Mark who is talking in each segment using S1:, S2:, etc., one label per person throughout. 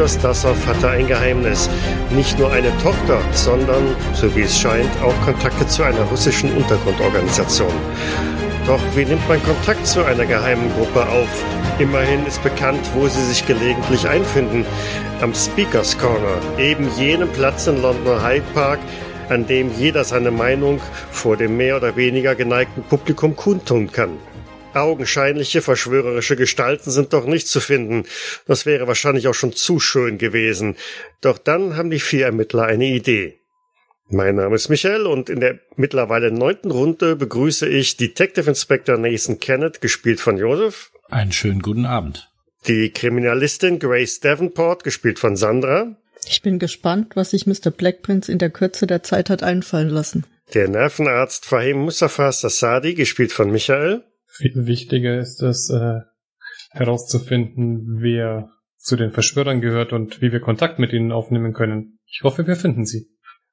S1: Viktor Stassow hatte ein Geheimnis. Nicht nur eine Tochter, sondern, so wie es scheint, auch Kontakte zu einer russischen Untergrundorganisation. Doch wie nimmt man Kontakt zu einer geheimen Gruppe auf? Immerhin ist bekannt, wo sie sich gelegentlich einfinden. Am Speakers Corner, eben jenem Platz in London Hyde Park, an dem jeder seine Meinung vor dem mehr oder weniger geneigten Publikum kundtun kann. Augenscheinliche verschwörerische Gestalten sind doch nicht zu finden. Das wäre wahrscheinlich auch schon zu schön gewesen. Doch dann haben die vier Ermittler eine Idee. Mein Name ist Michael und in der mittlerweile neunten Runde begrüße ich Detective Inspector Nathan Kennett, gespielt von Joseph.
S2: Einen schönen guten Abend.
S1: Die Kriminalistin Grace Davenport, gespielt von Sandra.
S3: Ich bin gespannt, was sich Mr. Blackprince in der Kürze der Zeit hat einfallen lassen.
S1: Der Nervenarzt Fahim Mustafa Sassadi, gespielt von Michael.
S4: Viel wichtiger ist es, äh, herauszufinden, wer zu den Verschwörern gehört und wie wir Kontakt mit ihnen aufnehmen können. Ich hoffe, wir finden sie.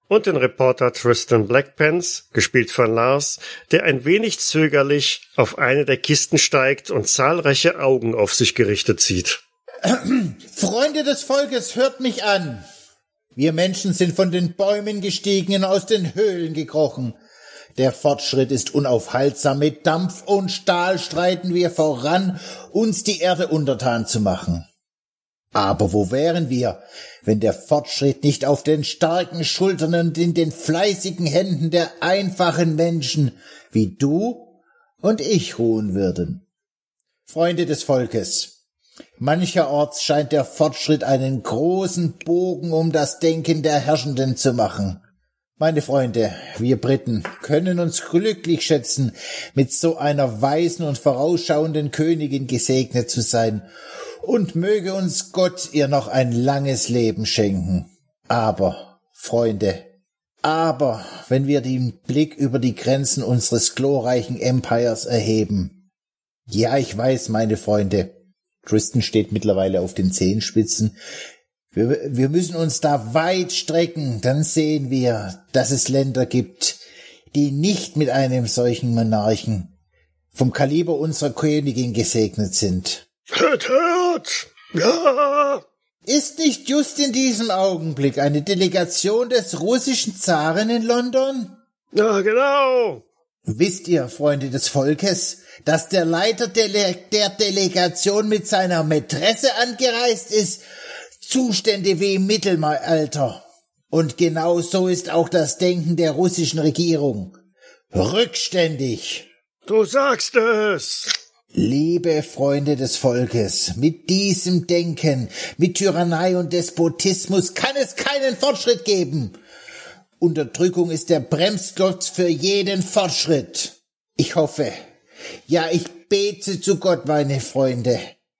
S1: Und den Reporter Tristan Blackpants, gespielt von Lars, der ein wenig zögerlich auf eine der Kisten steigt und zahlreiche Augen auf sich gerichtet sieht.
S5: Freunde des Volkes, hört mich an. Wir Menschen sind von den Bäumen gestiegen und aus den Höhlen gekrochen. Der Fortschritt ist unaufhaltsam. Mit Dampf und Stahl streiten wir voran, uns die Erde untertan zu machen. Aber wo wären wir, wenn der Fortschritt nicht auf den starken Schultern und in den fleißigen Händen der einfachen Menschen wie du und ich ruhen würden? Freunde des Volkes, mancherorts scheint der Fortschritt einen großen Bogen um das Denken der Herrschenden zu machen. Meine Freunde, wir Briten können uns glücklich schätzen, mit so einer weisen und vorausschauenden Königin gesegnet zu sein, und möge uns Gott ihr noch ein langes Leben schenken. Aber, Freunde, aber wenn wir den Blick über die Grenzen unseres glorreichen Empires erheben. Ja, ich weiß, meine Freunde, Tristan steht mittlerweile auf den Zehenspitzen, wir, wir müssen uns da weit strecken, dann sehen wir, dass es Länder gibt, die nicht mit einem solchen Monarchen vom Kaliber unserer Königin gesegnet sind.
S1: Hört, hört! Ja!
S5: Ist nicht just in diesem Augenblick eine Delegation des russischen Zaren in London?
S1: Ja, genau!
S5: Wisst ihr, Freunde des Volkes, dass der Leiter der, der Delegation mit seiner Mätresse angereist ist Zustände wie im Mittelalter. Und genau so ist auch das Denken der russischen Regierung. Rückständig.
S1: Du sagst es.
S5: Liebe Freunde des Volkes, mit diesem Denken, mit Tyrannei und Despotismus kann es keinen Fortschritt geben. Unterdrückung ist der Bremsklotz für jeden Fortschritt. Ich hoffe, ja, ich bete zu Gott, meine Freunde,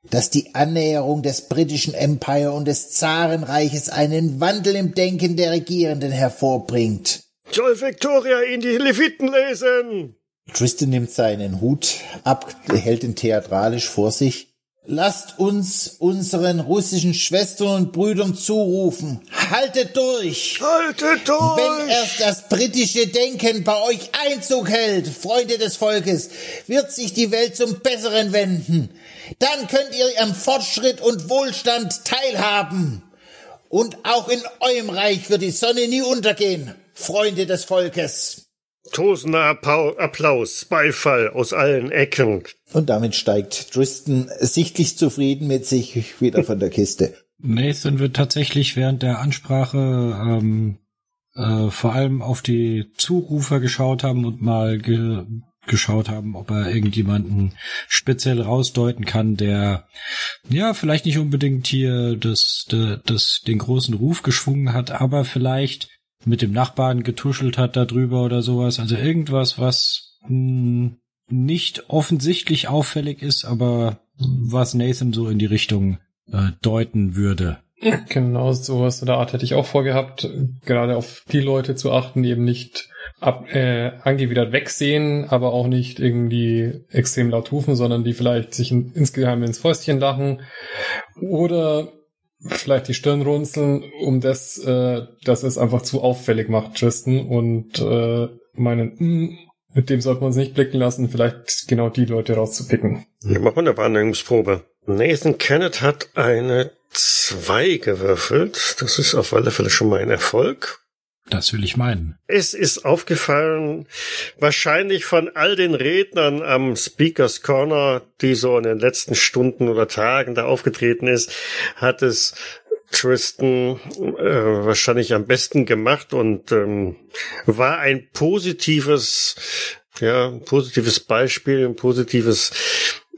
S5: dass die Annäherung des britischen Empire und des Zarenreiches einen Wandel im Denken der Regierenden hervorbringt.
S1: Soll Victoria ihn die Leviten lesen?
S5: Tristan nimmt seinen Hut ab, hält ihn theatralisch vor sich. Lasst uns unseren russischen Schwestern und Brüdern zurufen. Haltet durch!
S1: Haltet durch!
S5: Wenn erst das britische Denken bei euch Einzug hält, Freunde des Volkes, wird sich die Welt zum Besseren wenden. Dann könnt ihr am Fortschritt und Wohlstand teilhaben. Und auch in eurem Reich wird die Sonne nie untergehen, Freunde des Volkes.
S1: Tosender Applaus, Beifall aus allen Ecken.
S5: Und damit steigt Tristan sichtlich zufrieden mit sich wieder von der Kiste.
S2: Nathan wird tatsächlich während der Ansprache ähm, äh, vor allem auf die Zurufer geschaut haben und mal ge geschaut haben, ob er irgendjemanden speziell rausdeuten kann, der ja vielleicht nicht unbedingt hier das, das, das den großen Ruf geschwungen hat, aber vielleicht mit dem Nachbarn getuschelt hat darüber oder sowas. Also irgendwas, was mh, hm, nicht offensichtlich auffällig ist, aber was Nathan so in die Richtung äh, deuten würde.
S4: Genau, sowas oder Art hätte ich auch vorgehabt, gerade auf die Leute zu achten, die eben nicht ab, äh, angewidert wegsehen, aber auch nicht irgendwie extrem laut rufen, sondern die vielleicht sich in, insgeheim ins Fäustchen lachen oder vielleicht die Stirn runzeln, um das, äh, dass es einfach zu auffällig macht, Tristan, und äh, meinen, mh, hm, mit dem sollte man uns nicht blicken lassen, vielleicht genau die Leute rauszupicken.
S1: Ja, mach mal eine Wahrnehmungsprobe. Nathan Kennett hat eine 2 gewürfelt. Das ist auf alle Fälle schon mal ein Erfolg.
S2: Das will ich meinen.
S1: Es ist aufgefallen, wahrscheinlich von all den Rednern am Speakers Corner, die so in den letzten Stunden oder Tagen da aufgetreten ist, hat es Tristan äh, wahrscheinlich am besten gemacht und ähm, war ein positives, ja, positives Beispiel, ein positives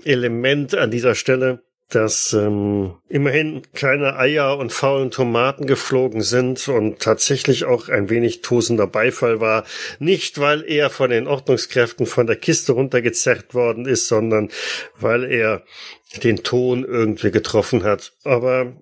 S1: Element an dieser Stelle dass ähm, immerhin keine Eier und faulen Tomaten geflogen sind und tatsächlich auch ein wenig tosender Beifall war. Nicht, weil er von den Ordnungskräften von der Kiste runtergezerrt worden ist, sondern weil er den Ton irgendwie getroffen hat. Aber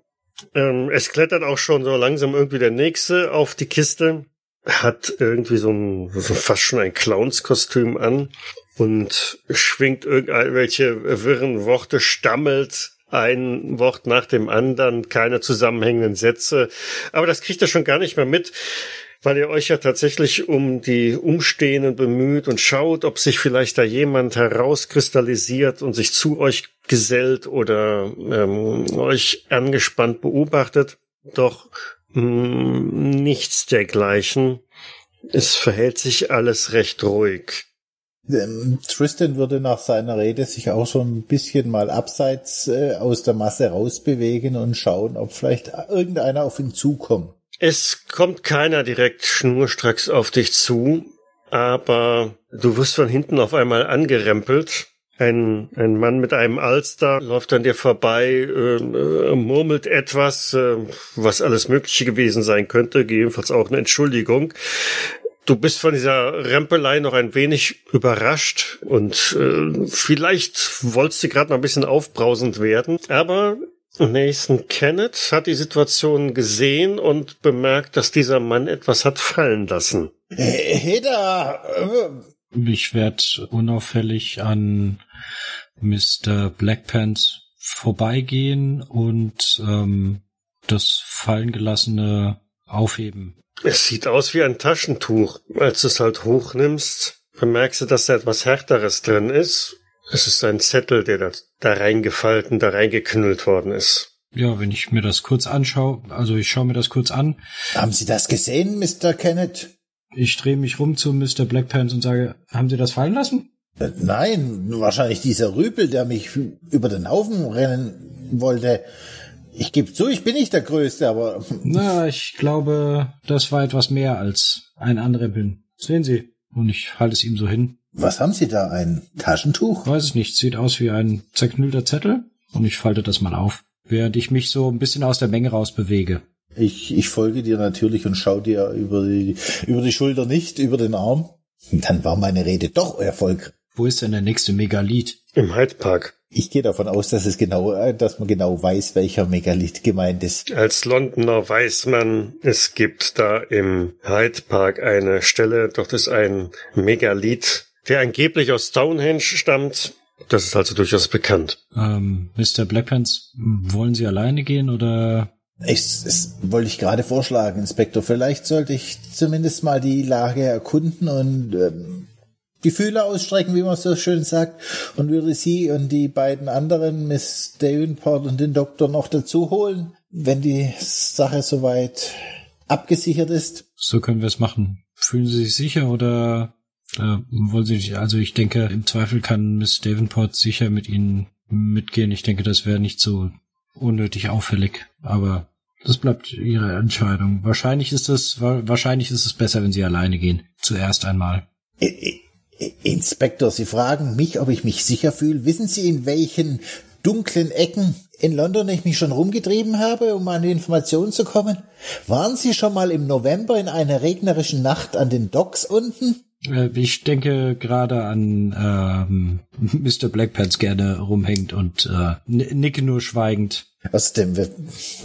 S1: ähm, es klettert auch schon so langsam irgendwie der nächste auf die Kiste, hat irgendwie so ein fast schon ein Clownskostüm an und schwingt irgendwelche wirren Worte, stammelt ein Wort nach dem anderen, keine zusammenhängenden Sätze. Aber das kriegt er schon gar nicht mehr mit, weil ihr euch ja tatsächlich um die Umstehenden bemüht und schaut, ob sich vielleicht da jemand herauskristallisiert und sich zu euch gesellt oder ähm, euch angespannt beobachtet. Doch mh, mm, nichts dergleichen. Es verhält sich alles recht ruhig.
S5: Ähm, Tristan würde nach seiner Rede sich auch so ein bisschen mal abseits äh, aus der Masse rausbewegen und schauen, ob vielleicht irgendeiner auf ihn zukommt.
S1: Es kommt keiner direkt schnurstracks auf dich zu, aber du wirst von hinten auf einmal angerempelt. Ein, ein Mann mit einem Alster läuft an dir vorbei, äh, äh, murmelt etwas, äh, was alles Mögliche gewesen sein könnte, gegebenenfalls auch eine Entschuldigung. Du bist von dieser Rempelei noch ein wenig überrascht und äh, vielleicht wolltest du gerade noch ein bisschen aufbrausend werden, aber Nathan Kenneth hat die Situation gesehen und bemerkt, dass dieser Mann etwas hat fallen lassen.
S5: Hey da!
S2: Ich werde unauffällig an Mr. Blackpants vorbeigehen und ähm, das fallen gelassene aufheben.
S1: Es sieht aus wie ein Taschentuch. Als du es halt hochnimmst, bemerkst du, dass da etwas Härteres drin ist. Es ist ein Zettel, der da, da reingefalten, da reingeknüllt worden ist.
S2: Ja, wenn ich mir das kurz anschaue, also ich schaue mir das kurz an.
S5: Haben Sie das gesehen, Mr. Kenneth?
S2: Ich drehe mich rum zu Mr. Blackpants und sage, haben Sie das fallen lassen?
S5: Äh, nein, wahrscheinlich dieser Rüpel, der mich über den Haufen rennen wollte. Ich gebe zu, ich bin nicht der Größte, aber.
S2: Na, ich glaube, das war etwas mehr als ein Anrempeln. Sehen Sie. Und ich halte es ihm so hin.
S5: Was haben Sie da? Ein Taschentuch?
S2: Weiß es nicht. Sieht aus wie ein zerknüllter Zettel. Und ich falte das mal auf, während ich mich so ein bisschen aus der Menge raus bewege.
S5: Ich, ich folge dir natürlich und schau dir über die, über die Schulter nicht, über den Arm. Dann war meine Rede doch Erfolg.
S2: Wo ist denn der nächste Megalith?
S1: Im Hyde Park.
S5: Ich gehe davon aus, dass es genau, äh, dass man genau weiß, welcher Megalith gemeint ist.
S1: Als Londoner weiß man, es gibt da im Hyde Park eine Stelle, dort ist ein Megalith, der angeblich aus Stonehenge stammt. Das ist also durchaus bekannt.
S2: Ähm, Mr. Blackpants, wollen Sie alleine gehen oder?
S5: Ich, das wollte ich gerade vorschlagen, Inspektor. Vielleicht sollte ich zumindest mal die Lage erkunden und ähm, die Fühler ausstrecken, wie man so schön sagt, und würde sie und die beiden anderen, Miss Davenport und den Doktor, noch dazu holen, wenn die Sache soweit abgesichert ist.
S2: So können wir es machen. Fühlen Sie sich sicher oder äh, wollen Sie nicht? Also ich denke, im Zweifel kann Miss Davenport sicher mit Ihnen mitgehen. Ich denke, das wäre nicht so unnötig auffällig, aber das bleibt Ihre Entscheidung. Wahrscheinlich ist es, wahrscheinlich ist es besser, wenn Sie alleine gehen. Zuerst einmal.
S5: Inspektor, Sie fragen mich, ob ich mich sicher fühle. Wissen Sie, in welchen dunklen Ecken in London ich mich schon rumgetrieben habe, um an die Informationen zu kommen? Waren Sie schon mal im November in einer regnerischen Nacht an den Docks unten?
S2: Äh, ich denke gerade an ähm, Mr. Blackpants gerne rumhängt und äh, nicke nur schweigend.
S5: Außerdem,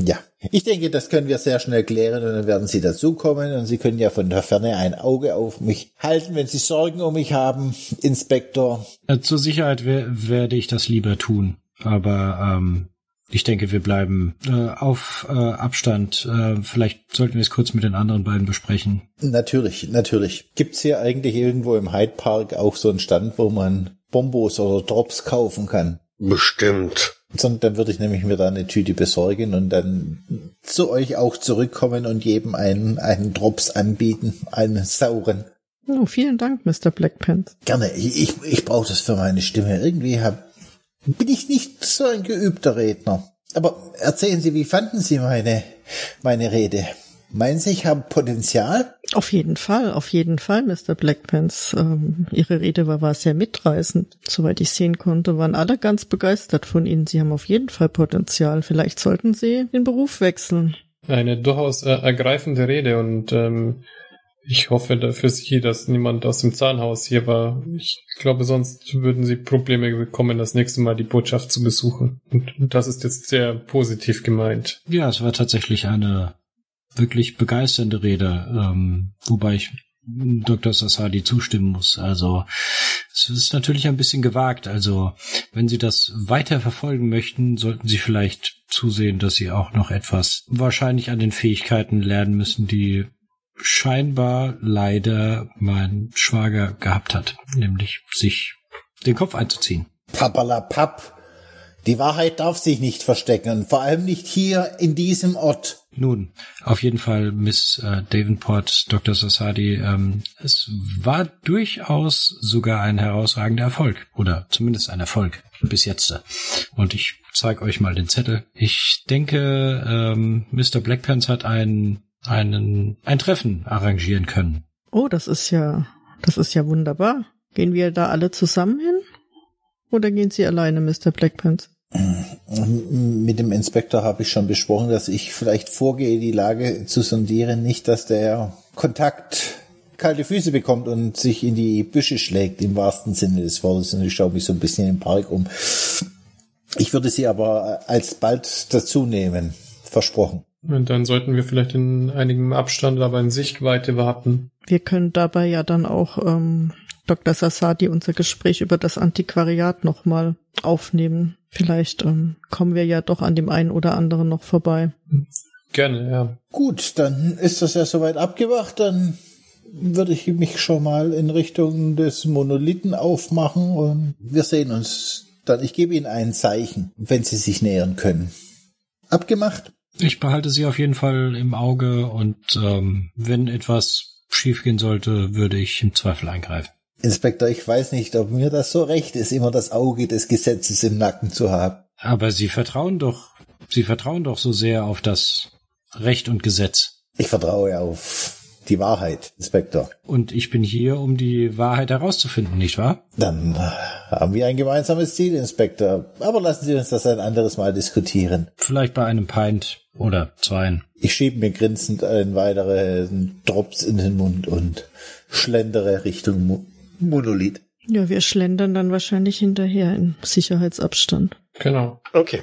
S5: ja, ich denke, das können wir sehr schnell klären und dann werden Sie dazukommen und Sie können ja von der Ferne ein Auge auf mich halten, wenn Sie Sorgen um mich haben, Inspektor.
S2: Äh, zur Sicherheit werde ich das lieber tun, aber ähm, ich denke, wir bleiben äh, auf äh, Abstand. Äh, vielleicht sollten wir es kurz mit den anderen beiden besprechen.
S5: Natürlich, natürlich. Gibt's hier eigentlich irgendwo im Hyde Park auch so einen Stand, wo man Bombos oder Drops kaufen kann?
S1: Bestimmt.
S5: Sondern dann würde ich nämlich mir da eine Tüte besorgen und dann zu euch auch zurückkommen und jedem einen, einen Drops anbieten, einen sauren.
S3: Oh, vielen Dank, Mr. Blackpants.
S5: Gerne. Ich, ich, ich brauche das für meine Stimme. Irgendwie hab, bin ich nicht so ein geübter Redner. Aber erzählen Sie, wie fanden Sie meine, meine Rede? Meinen Sie, ich habe Potenzial?
S3: Auf jeden Fall, auf jeden Fall, Mr. Blackpants. Ähm, Ihre Rede war, war sehr mitreißend. Soweit ich sehen konnte, waren alle ganz begeistert von Ihnen. Sie haben auf jeden Fall Potenzial. Vielleicht sollten Sie den Beruf wechseln.
S4: Eine durchaus äh, ergreifende Rede und ähm, ich hoffe für Sie, dass niemand aus dem Zahnhaus hier war. Ich glaube, sonst würden Sie Probleme bekommen, das nächste Mal die Botschaft zu besuchen. Und das ist jetzt sehr positiv gemeint.
S2: Ja, es war tatsächlich eine wirklich begeisternde Rede, ähm, wobei ich Dr. Sassadi zustimmen muss. Also es ist natürlich ein bisschen gewagt. Also wenn Sie das weiter verfolgen möchten, sollten Sie vielleicht zusehen, dass Sie auch noch etwas wahrscheinlich an den Fähigkeiten lernen müssen, die scheinbar leider mein Schwager gehabt hat, nämlich sich den Kopf einzuziehen.
S5: Pappalapapp. Die Wahrheit darf sich nicht verstecken, vor allem nicht hier in diesem Ort.
S2: Nun, auf jeden Fall, Miss äh, Davenport, Dr. Sassadi, ähm, es war durchaus sogar ein herausragender Erfolg. Oder zumindest ein Erfolg bis jetzt. Und ich zeige euch mal den Zettel. Ich denke, ähm, Mr. Blackpants hat ein, einen, ein Treffen arrangieren können.
S3: Oh, das ist ja, das ist ja wunderbar. Gehen wir da alle zusammen hin? Oder gehen Sie alleine, Mr. Blackpants?
S5: Mit dem Inspektor habe ich schon besprochen, dass ich vielleicht vorgehe, die Lage zu sondieren, nicht, dass der Kontakt kalte Füße bekommt und sich in die Büsche schlägt, im wahrsten Sinne des Wortes. Und ich schaue mich so ein bisschen im Park um. Ich würde sie aber alsbald dazu nehmen. Versprochen.
S4: Und dann sollten wir vielleicht in einigem Abstand, aber in Sichtweite warten.
S3: Wir können dabei ja dann auch ähm, Dr. Sassadi unser Gespräch über das Antiquariat nochmal aufnehmen. Vielleicht ähm, kommen wir ja doch an dem einen oder anderen noch vorbei.
S4: Gerne, ja.
S5: Gut, dann ist das ja soweit abgewacht. Dann würde ich mich schon mal in Richtung des Monolithen aufmachen und wir sehen uns dann. Ich gebe Ihnen ein Zeichen, wenn Sie sich nähern können. Abgemacht?
S2: Ich behalte sie auf jeden Fall im Auge und ähm, wenn etwas schiefgehen sollte, würde ich im Zweifel eingreifen.
S5: Inspektor, ich weiß nicht, ob mir das so recht ist, immer das Auge des Gesetzes im Nacken zu haben.
S2: Aber Sie vertrauen doch, Sie vertrauen doch so sehr auf das Recht und Gesetz.
S5: Ich vertraue auf die Wahrheit, Inspektor.
S2: Und ich bin hier, um die Wahrheit herauszufinden, nicht wahr?
S5: Dann haben wir ein gemeinsames Ziel, Inspektor. Aber lassen Sie uns das ein anderes Mal diskutieren.
S2: Vielleicht bei einem Pint oder zweien.
S5: Ich schiebe mir grinsend einen weiteren Drops in den Mund und schlendere Richtung Monolith.
S3: Ja, wir schlendern dann wahrscheinlich hinterher in Sicherheitsabstand.
S4: Genau.
S1: Okay.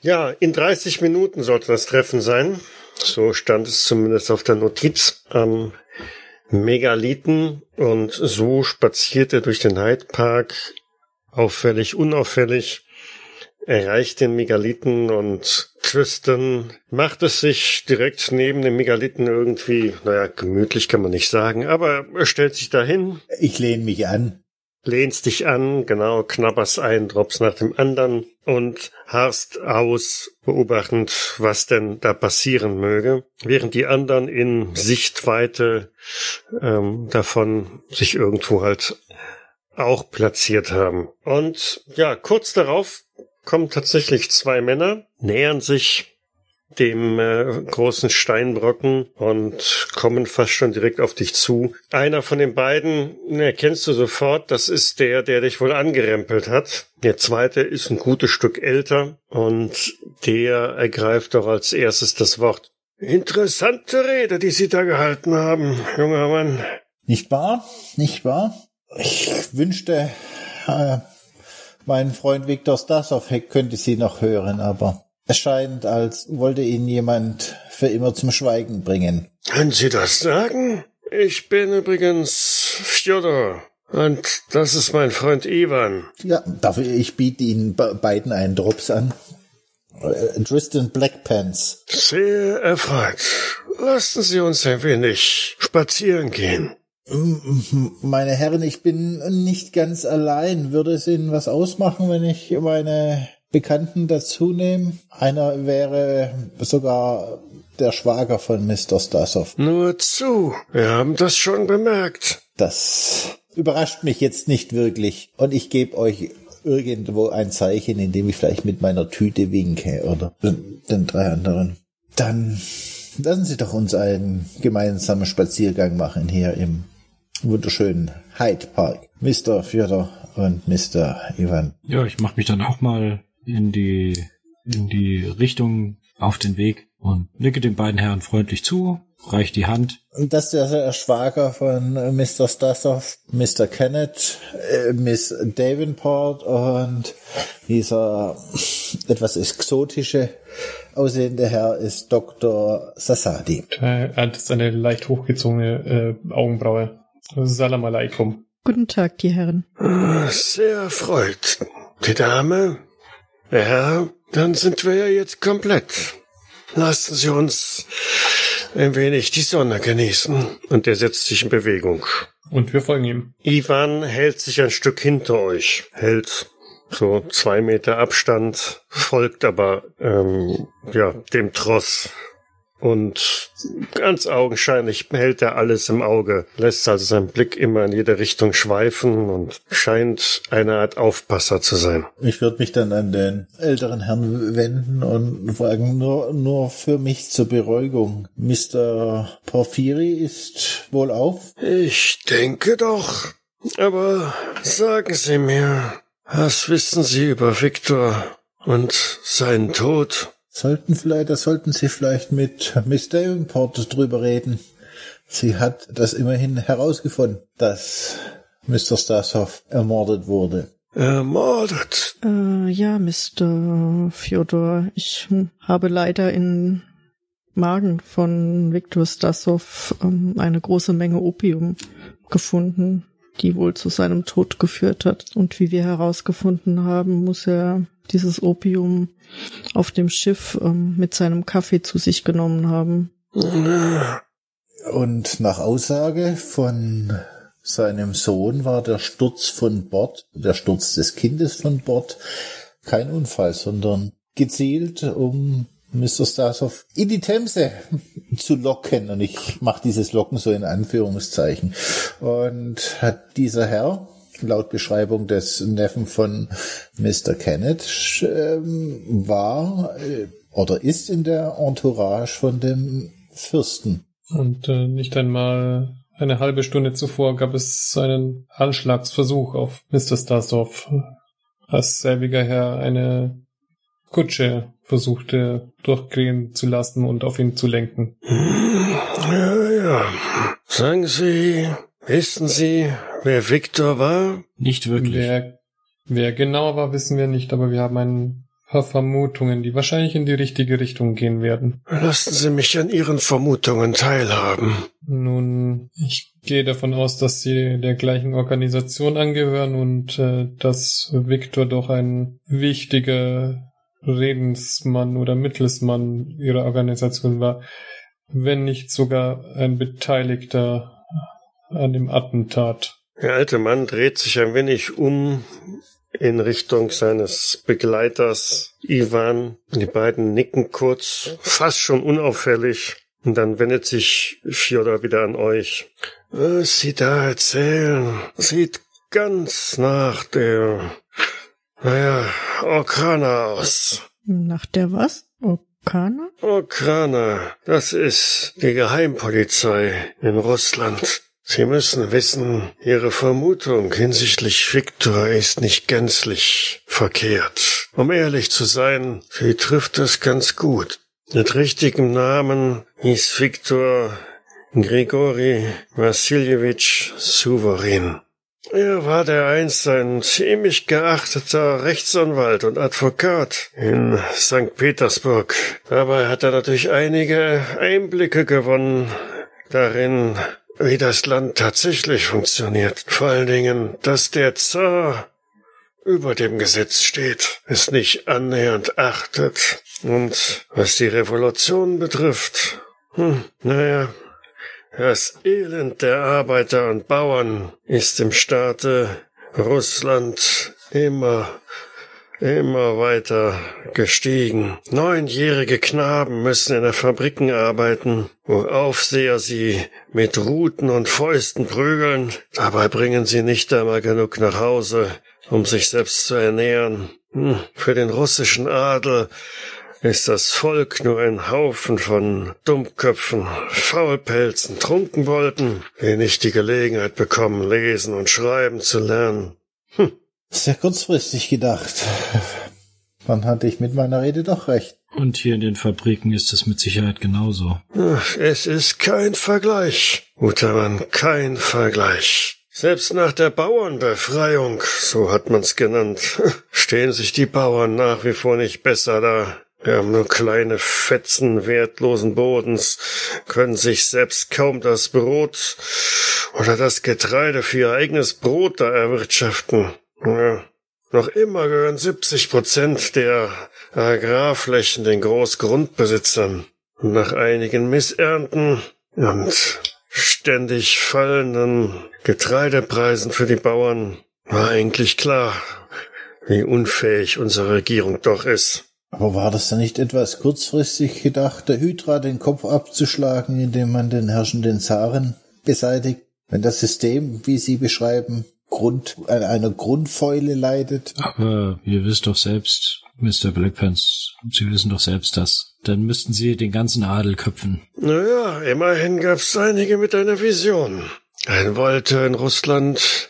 S1: Ja, in 30 Minuten sollte das Treffen sein. So stand es zumindest auf der Notiz am Megalithen. Und so spaziert er durch den Hyde Park, auffällig, unauffällig, erreicht den Megalithen und Tristan macht es sich direkt neben dem Megalithen irgendwie, naja, gemütlich kann man nicht sagen, aber er stellt sich dahin.
S5: Ich lehne mich an.
S1: Lehnst dich an, genau, knabberst einen Drops nach dem anderen und harrst aus, beobachtend, was denn da passieren möge, während die anderen in Sichtweite ähm, davon sich irgendwo halt auch platziert haben. Und ja, kurz darauf kommen tatsächlich zwei Männer, nähern sich dem äh, großen Steinbrocken und kommen fast schon direkt auf dich zu. Einer von den beiden erkennst du sofort, das ist der, der dich wohl angerempelt hat. Der zweite ist ein gutes Stück älter und der ergreift doch als erstes das Wort. Interessante Rede, die Sie da gehalten haben, junger Mann.
S5: Nicht wahr? Nicht wahr? Ich wünschte, äh, mein Freund Viktor Stasov könnte sie noch hören, aber es scheint, als wollte ihn jemand für immer zum Schweigen bringen.
S1: Können Sie das sagen? Ich bin übrigens Fjodor. Und das ist mein Freund Ivan.
S5: Ja, dafür, ich biete Ihnen beiden einen Drops an. Äh, Tristan Blackpants.
S1: Sehr erfreut. Lassen Sie uns ein wenig spazieren gehen.
S5: Meine Herren, ich bin nicht ganz allein. Würde es Ihnen was ausmachen, wenn ich meine Bekannten dazu nehmen. Einer wäre sogar der Schwager von Mr. Stasov.
S1: Nur zu. Wir haben das schon bemerkt.
S5: Das überrascht mich jetzt nicht wirklich. Und ich gebe euch irgendwo ein Zeichen, indem ich vielleicht mit meiner Tüte winke oder den drei anderen. Dann lassen Sie doch uns einen gemeinsamen Spaziergang machen hier im wunderschönen Hyde Park. Mr. Fjodor und Mr. Ivan.
S2: Ja, ich mache mich dann auch mal in die in die Richtung auf den Weg und nicke den beiden Herren freundlich zu, reicht die Hand.
S5: Das ist der Schwager von Mr. Stasov, Mr. Kenneth, äh, Miss Davenport und dieser etwas exotische aussehende Herr ist Dr. Sasadi.
S4: Er hat jetzt eine leicht hochgezogene äh, Augenbraue. Salam alaikum.
S3: Guten Tag, die Herren.
S1: Sehr erfreut. Die Dame? Herr? Dann sind wir ja jetzt komplett. Lassen Sie uns ein wenig die Sonne genießen. Und er setzt sich in Bewegung.
S4: Und wir folgen ihm.
S1: Ivan hält sich ein Stück hinter euch, hält so zwei Meter Abstand, folgt aber ähm, ja dem Tross und ganz augenscheinlich behält er alles im Auge, lässt also seinen Blick immer in jede Richtung schweifen und scheint eine Art Aufpasser zu sein.
S5: Ich würde mich dann an den älteren Herrn wenden und fragen, nur, nur für mich zur Beruhigung. Mr. Porphyri ist wohl auf?
S1: Ich denke doch. Aber sagen Sie mir, was wissen Sie über Victor und seinen Tod?
S5: Sollten vielleicht, da sollten Sie vielleicht mit Miss Davenport drüber reden. Sie hat das immerhin herausgefunden, dass Mr. Stasov ermordet wurde.
S1: Ermordet?
S3: Äh, ja, Mr. Fjodor, ich habe leider in Magen von Viktor Stasov ähm, eine große Menge Opium gefunden, die wohl zu seinem Tod geführt hat. Und wie wir herausgefunden haben, muss er dieses Opium auf dem Schiff ähm, mit seinem Kaffee zu sich genommen haben.
S5: Und nach Aussage von seinem Sohn war der Sturz von Bord, der Sturz des Kindes von Bord, kein Unfall, sondern gezielt, um Mr. Stasov in die Themse zu locken. Und ich mache dieses Locken so in Anführungszeichen. Und hat dieser Herr, laut Beschreibung des Neffen von Mr. Kenneth, ähm, war äh, oder ist in der Entourage von dem Fürsten.
S4: Und äh, nicht einmal eine halbe Stunde zuvor gab es einen Anschlagsversuch auf Mr. Starsdorf, als selbiger Herr eine Kutsche versuchte durchgehen zu lassen und auf ihn zu lenken.
S1: Ja, ja. Sagen Sie, wissen Sie, wer Victor war?
S2: Nicht wirklich.
S4: Wer, wer genau war, wissen wir nicht, aber wir haben ein paar Vermutungen, die wahrscheinlich in die richtige Richtung gehen werden.
S1: Lassen Sie mich an Ihren Vermutungen teilhaben.
S4: Nun, ich gehe davon aus, dass Sie der gleichen Organisation angehören und äh, dass Victor doch ein wichtiger Redensmann oder Mittelsmann Ihrer Organisation war, wenn nicht sogar ein Beteiligter an dem Attentat.
S1: Der alte Mann dreht sich ein wenig um in Richtung seines Begleiters Ivan. Die beiden nicken kurz, fast schon unauffällig. Und dann wendet sich Fjodor wieder an euch. Was Sie da erzählen, sieht ganz nach der, naja, Orkana aus.
S3: Nach der was? Okana?
S1: Okrana, das ist die Geheimpolizei in Russland. Sie müssen wissen, Ihre Vermutung hinsichtlich Viktor ist nicht gänzlich verkehrt. Um ehrlich zu sein, sie trifft es ganz gut. Mit richtigem Namen hieß Viktor Grigori Wassiljewitsch Souverin. Er war der einst ein ziemlich geachteter Rechtsanwalt und Advokat in St. Petersburg. Dabei hat er natürlich einige Einblicke gewonnen darin, wie das Land tatsächlich funktioniert. Vor allen Dingen, dass der Zar über dem Gesetz steht, es nicht annähernd achtet. Und was die Revolution betrifft, hm, naja, das Elend der Arbeiter und Bauern ist im Staate Russland immer immer weiter gestiegen. Neunjährige Knaben müssen in der Fabriken arbeiten, wo Aufseher sie mit Ruten und Fäusten prügeln. Dabei bringen sie nicht einmal genug nach Hause, um sich selbst zu ernähren. Hm, für den russischen Adel ist das Volk nur ein Haufen von Dummköpfen, Faulpelzen, Trunkenbolden, die nicht die Gelegenheit bekommen, lesen und schreiben zu lernen.
S5: Hm. Sehr kurzfristig gedacht. Dann hatte ich mit meiner Rede doch recht.
S2: Und hier in den Fabriken ist es mit Sicherheit genauso.
S1: Es ist kein Vergleich, guter Mann, kein Vergleich. Selbst nach der Bauernbefreiung, so hat man's genannt, stehen sich die Bauern nach wie vor nicht besser da. Wir haben nur kleine Fetzen wertlosen Bodens, können sich selbst kaum das Brot oder das Getreide für ihr eigenes Brot da erwirtschaften. Ja, noch immer gehören 70 Prozent der Agrarflächen den Großgrundbesitzern. nach einigen Missernten und ständig fallenden Getreidepreisen für die Bauern war eigentlich klar, wie unfähig unsere Regierung doch ist.
S5: Aber war das dann nicht etwas kurzfristig gedacht, der Hydra den Kopf abzuschlagen, indem man den herrschenden Zaren beseitigt? Wenn das System, wie Sie beschreiben, Grund, an einer Grundfäule leidet?
S2: Aber ihr wisst doch selbst, Mr. Blackpants, Sie wissen doch selbst das. Dann müssten Sie den ganzen Adel köpfen.
S1: Naja, immerhin gab's einige mit einer Vision. Ein wollte in Russland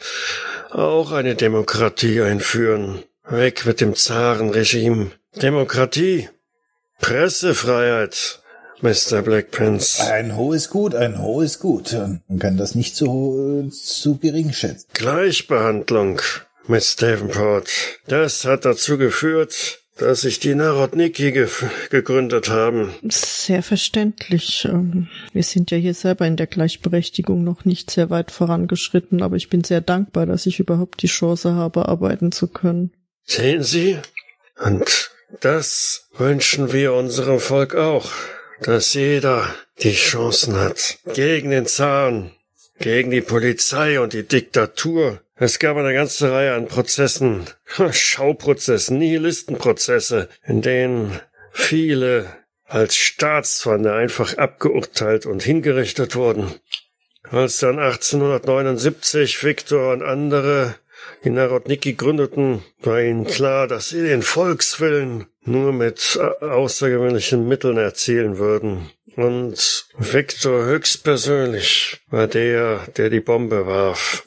S1: auch eine Demokratie einführen. Weg mit dem Zarenregime. Demokratie, Pressefreiheit, Mr. Blackpants.
S5: Ein hohes Gut, ein hohes Gut. Man kann das nicht so zu gering schätzen.
S1: Gleichbehandlung, Miss Davenport. Das hat dazu geführt, dass sich die Narodniki ge gegründet haben.
S3: Sehr verständlich. Ähm, wir sind ja hier selber in der Gleichberechtigung noch nicht sehr weit vorangeschritten, aber ich bin sehr dankbar, dass ich überhaupt die Chance habe, arbeiten zu können.
S1: Sehen Sie? Und das wünschen wir unserem Volk auch, dass jeder die Chancen hat. Gegen den Zahn, gegen die Polizei und die Diktatur. Es gab eine ganze Reihe an Prozessen, Schauprozessen, Nihilistenprozesse, in denen viele als Staatsfeinde einfach abgeurteilt und hingerichtet wurden. Als dann 1879 Viktor und andere die Narodniki gründeten, war ihnen klar, dass sie den Volkswillen nur mit außergewöhnlichen Mitteln erzielen würden. Und Viktor höchstpersönlich war der, der die Bombe warf.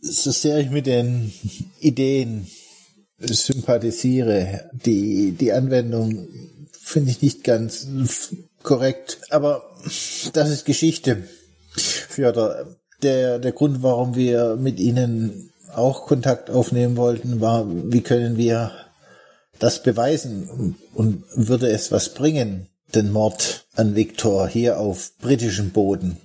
S5: So sehr ich mit den Ideen sympathisiere, die, die Anwendung finde ich nicht ganz korrekt. Aber das ist Geschichte. Fjodor, der, der Grund, warum wir mit Ihnen auch Kontakt aufnehmen wollten, war, wie können wir das beweisen und würde es was bringen, den Mord an Viktor hier auf britischem Boden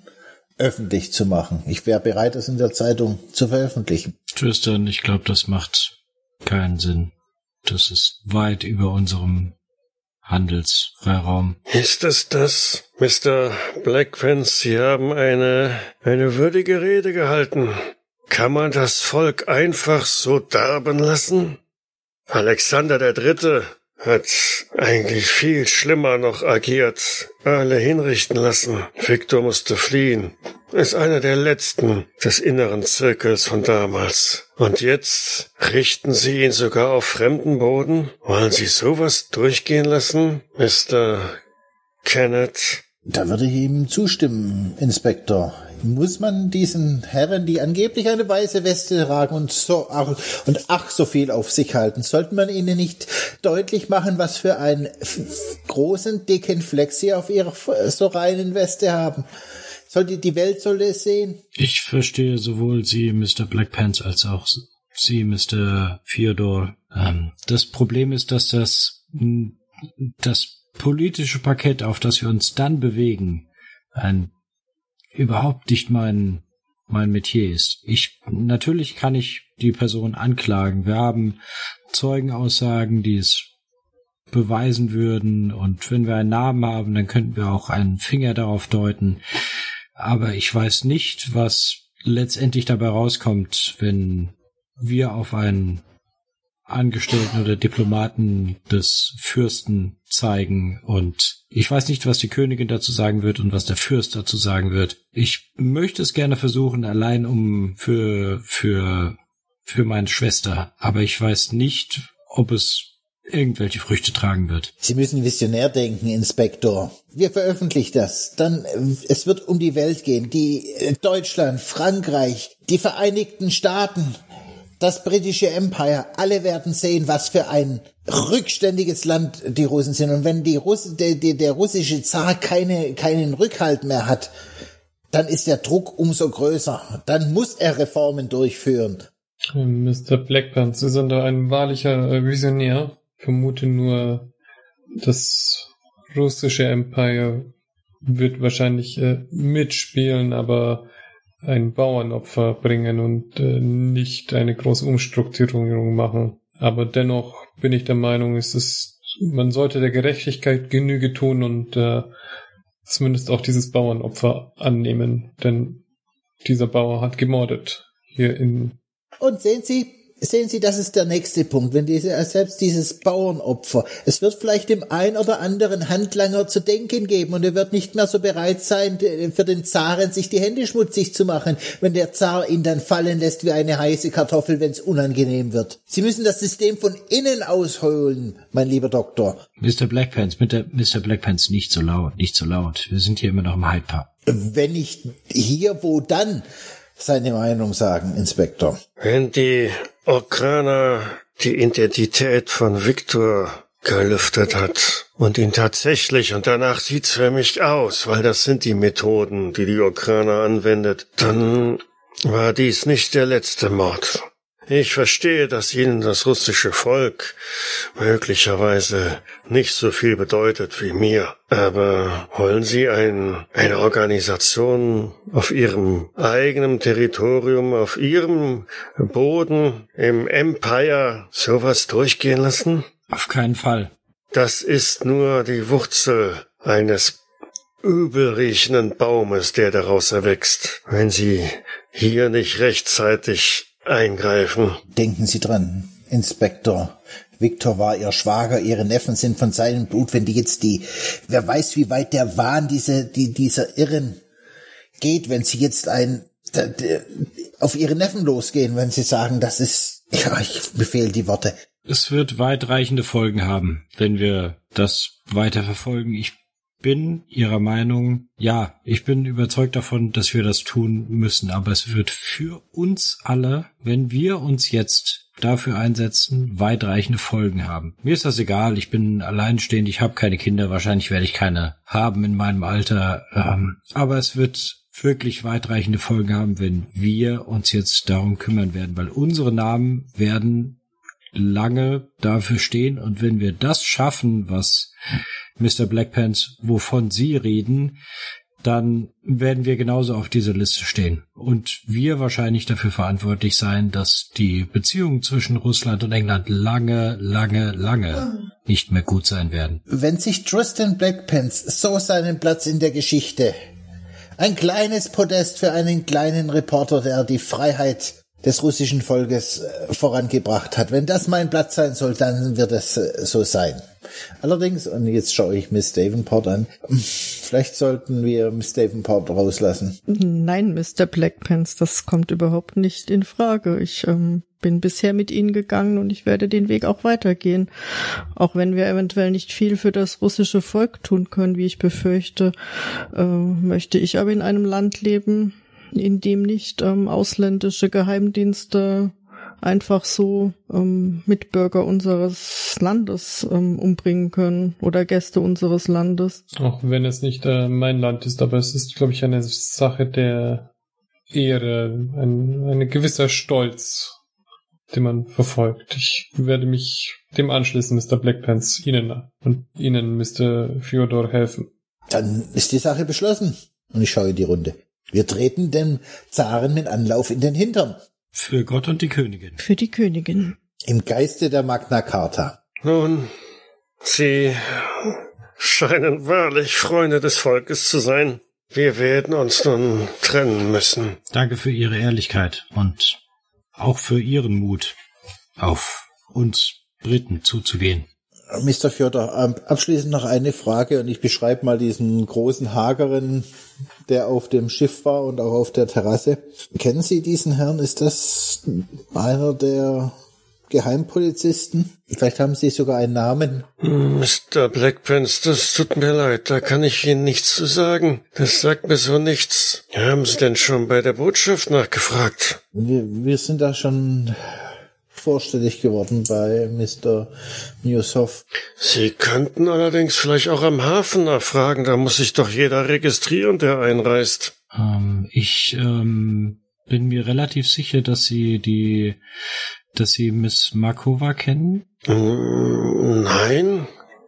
S5: öffentlich zu machen. Ich wäre bereit, das in der Zeitung zu veröffentlichen.
S2: Tristan, ich glaube, das macht keinen Sinn. Das ist weit über unserem Handelsfreiraum.
S1: Ist es das, Mr. Blackfence? Sie haben eine, eine würdige Rede gehalten. Kann man das Volk einfach so darben lassen? Alexander der Dritte hat eigentlich viel schlimmer noch agiert, alle hinrichten lassen. Victor musste fliehen, ist einer der letzten des inneren Zirkels von damals. Und jetzt richten Sie ihn sogar auf fremden Boden? Wollen Sie sowas durchgehen lassen, Mr. Kenneth?
S5: Da würde ich ihm zustimmen, Inspektor muss man diesen Herren, die angeblich eine weiße Weste tragen und so und ach so viel auf sich halten, sollte man ihnen nicht deutlich machen, was für einen großen dicken Fleck sie auf ihrer so reinen Weste haben. Sollte die Welt soll es sehen?
S2: Ich verstehe sowohl Sie, Mr. Blackpants, als auch Sie, Mr. Theodore. Ähm, das Problem ist, dass das das politische Parkett, auf das wir uns dann bewegen, ein überhaupt nicht mein, mein Metier ist. Ich, natürlich kann ich die Person anklagen. Wir haben Zeugenaussagen, die es beweisen würden. Und wenn wir einen Namen haben, dann könnten wir auch einen Finger darauf deuten. Aber ich weiß nicht, was letztendlich dabei rauskommt, wenn wir auf einen Angestellten oder Diplomaten des Fürsten zeigen und ich weiß nicht, was die Königin dazu sagen wird und was der Fürst dazu sagen wird. Ich möchte es gerne versuchen, allein um für, für, für meine Schwester, aber ich weiß nicht, ob es irgendwelche Früchte tragen wird.
S5: Sie müssen visionär denken, Inspektor. Wir veröffentlichen das. Dann, äh, es wird um die Welt gehen. Die äh, Deutschland, Frankreich, die Vereinigten Staaten das britische Empire, alle werden sehen, was für ein rückständiges Land die Russen sind. Und wenn die Russ der, der, der russische Zar keine, keinen Rückhalt mehr hat, dann ist der Druck umso größer. Dann muss er Reformen durchführen.
S4: Mr. Blackburn, Sie sind da ein wahrlicher äh, Visionär. Vermute nur, das russische Empire wird wahrscheinlich äh, mitspielen, aber ein Bauernopfer bringen und äh, nicht eine große Umstrukturierung machen. Aber dennoch bin ich der Meinung, es ist, man sollte der Gerechtigkeit Genüge tun und äh, zumindest auch dieses Bauernopfer annehmen, denn dieser Bauer hat gemordet hier in.
S5: Und sehen Sie, sehen Sie, das ist der nächste Punkt, wenn diese, selbst dieses Bauernopfer, es wird vielleicht dem ein oder anderen Handlanger zu denken geben und er wird nicht mehr so bereit sein, für den Zaren sich die Hände schmutzig zu machen, wenn der Zar ihn dann fallen lässt wie eine heiße Kartoffel, wenn es unangenehm wird. Sie müssen das System von innen ausholen, mein lieber Doktor.
S2: Mr. Blackpants, mit der Mr. Blackpants nicht so laut, nicht so laut. Wir sind hier immer noch im Hyde Park.
S5: Wenn nicht hier, wo dann? Seine Meinung sagen, Inspektor.
S1: Wenn die Okrana die Identität von Viktor gelüftet hat und ihn tatsächlich, und danach sieht's für mich aus, weil das sind die Methoden, die die Okrana anwendet, dann war dies nicht der letzte Mord. Ich verstehe, dass Ihnen das russische Volk möglicherweise nicht so viel bedeutet wie mir. Aber wollen Sie ein, eine Organisation auf Ihrem eigenen Territorium, auf Ihrem Boden, im Empire sowas durchgehen lassen?
S2: Auf keinen Fall.
S1: Das ist nur die Wurzel eines übelriechenden Baumes, der daraus erwächst. Wenn Sie hier nicht rechtzeitig eingreifen.
S5: Denken Sie dran, Inspektor. Viktor war ihr Schwager, ihre Neffen sind von seinem Blut, wenn die jetzt die, wer weiß, wie weit der Wahn diese, die, dieser Irren geht, wenn sie jetzt ein, auf ihre Neffen losgehen, wenn sie sagen, das ist, ja, ich befehle die Worte.
S2: Es wird weitreichende Folgen haben, wenn wir das weiter verfolgen. Ich bin Ihrer Meinung, ja, ich bin überzeugt davon, dass wir das tun müssen, aber es wird für uns alle, wenn wir uns jetzt dafür einsetzen, weitreichende Folgen haben. Mir ist das egal, ich bin alleinstehend, ich habe keine Kinder, wahrscheinlich werde ich keine haben in meinem Alter, ähm, aber es wird wirklich weitreichende Folgen haben, wenn wir uns jetzt darum kümmern werden, weil unsere Namen werden lange dafür stehen und wenn wir das schaffen, was Mr. Blackpants, wovon Sie reden, dann werden wir genauso auf dieser Liste stehen. Und wir wahrscheinlich dafür verantwortlich sein, dass die Beziehungen zwischen Russland und England lange, lange, lange nicht mehr gut sein werden.
S5: Wenn sich Tristan Blackpants so seinen Platz in der Geschichte, ein kleines Podest für einen kleinen Reporter, der die Freiheit des russischen Volkes äh, vorangebracht hat. Wenn das mein Platz sein soll, dann wird es äh, so sein. Allerdings, und jetzt schaue ich Miss Davenport an, vielleicht sollten wir Miss Davenport rauslassen.
S3: Nein, Mr. Blackpants, das kommt überhaupt nicht in Frage. Ich ähm, bin bisher mit Ihnen gegangen und ich werde den Weg auch weitergehen. Auch wenn wir eventuell nicht viel für das russische Volk tun können, wie ich befürchte, äh, möchte ich aber in einem Land leben, in dem nicht ähm, ausländische Geheimdienste einfach so ähm, Mitbürger unseres Landes ähm, umbringen können oder Gäste unseres Landes.
S4: Auch wenn es nicht äh, mein Land ist, aber es ist, glaube ich, eine Sache der Ehre, ein, ein gewisser Stolz, den man verfolgt. Ich werde mich dem anschließen, Mr. Blackpants, Ihnen und Ihnen, Mr. Fyodor, helfen.
S5: Dann ist die Sache beschlossen. Und ich schaue in die Runde. Wir treten dem Zaren mit Anlauf in den Hintern.
S2: Für Gott und die Königin.
S3: Für die Königin.
S5: Im Geiste der Magna Carta.
S1: Nun, Sie scheinen wahrlich Freunde des Volkes zu sein. Wir werden uns nun trennen müssen.
S2: Danke für Ihre Ehrlichkeit und auch für Ihren Mut. Auf uns Briten zuzugehen.
S5: Mr. Fjodor, abschließend noch eine Frage und ich beschreibe mal diesen großen Hageren, der auf dem Schiff war und auch auf der Terrasse. Kennen Sie diesen Herrn? Ist das einer der Geheimpolizisten? Vielleicht haben Sie sogar einen Namen.
S1: Mr. Blackpants, das tut mir leid, da kann ich Ihnen nichts zu sagen. Das sagt mir so nichts. Haben Sie denn schon bei der Botschaft nachgefragt?
S5: Wir, wir sind da schon vorstellig geworden bei Mr. Newshoff.
S1: Sie könnten allerdings vielleicht auch am Hafen nachfragen, da muss sich doch jeder registrieren, der einreist.
S2: Ähm, ich ähm, bin mir relativ sicher, dass Sie die, dass Sie Miss Markova kennen.
S1: Mm, Nein?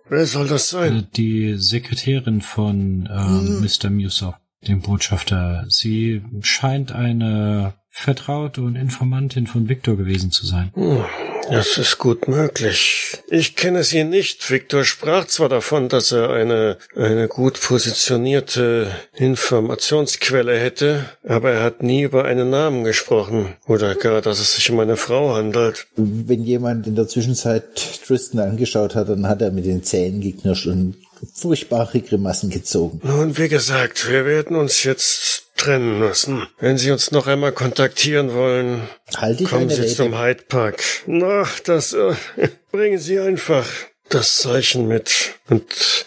S1: Wer soll das
S2: Äh,
S1: sein?
S2: Die Sekretärin von ähm, Mr. Musoff, dem Botschafter. Sie scheint eine Vertraute und Informantin von Victor gewesen zu sein.
S1: Hm, Das ist gut möglich. Ich kenne sie nicht. Victor sprach zwar davon, dass er eine, eine gut positionierte Informationsquelle hätte, aber er hat nie über einen Namen gesprochen oder gar, dass es sich um eine Frau handelt.
S5: Wenn jemand in der Zwischenzeit Tristan angeschaut hat, dann hat er mit den Zähnen geknirscht und furchtbare Grimassen gezogen.
S1: Nun, wie gesagt, wir werden uns jetzt trennen müssen. Wenn Sie uns noch einmal kontaktieren wollen,
S5: Halte ich
S1: kommen Sie
S5: Rede.
S1: zum Hyde Park. Na, das äh, bringen Sie einfach das Zeichen mit und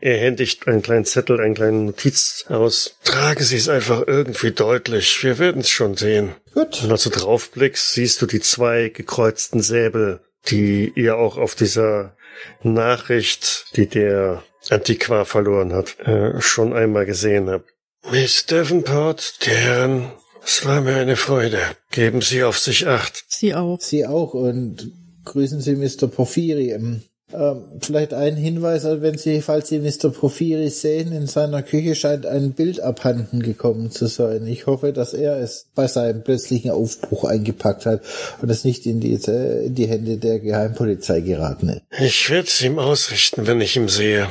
S1: er händigt einen kleinen Zettel, einen kleinen Notiz aus. Tragen Sie es einfach irgendwie deutlich. Wir werden es schon sehen.
S5: Gut.
S1: Und als du draufblickst, siehst du die zwei gekreuzten Säbel, die ihr auch auf dieser Nachricht, die der Antiquar verloren hat, äh, schon einmal gesehen habt. Miss Davenport, die Herren, es war mir eine Freude. Geben Sie auf sich acht.
S3: Sie auch.
S5: Sie auch und grüßen Sie Mr. Porphyri. Ähm, ähm, vielleicht ein Hinweis, also wenn Sie, falls Sie Mr. Porphyri sehen, in seiner Küche scheint ein Bild abhanden gekommen zu sein. Ich hoffe, dass er es bei seinem plötzlichen Aufbruch eingepackt hat und es nicht in die, äh, in die Hände der Geheimpolizei geraten ist.
S1: Ich werde es ihm ausrichten, wenn ich ihn sehe.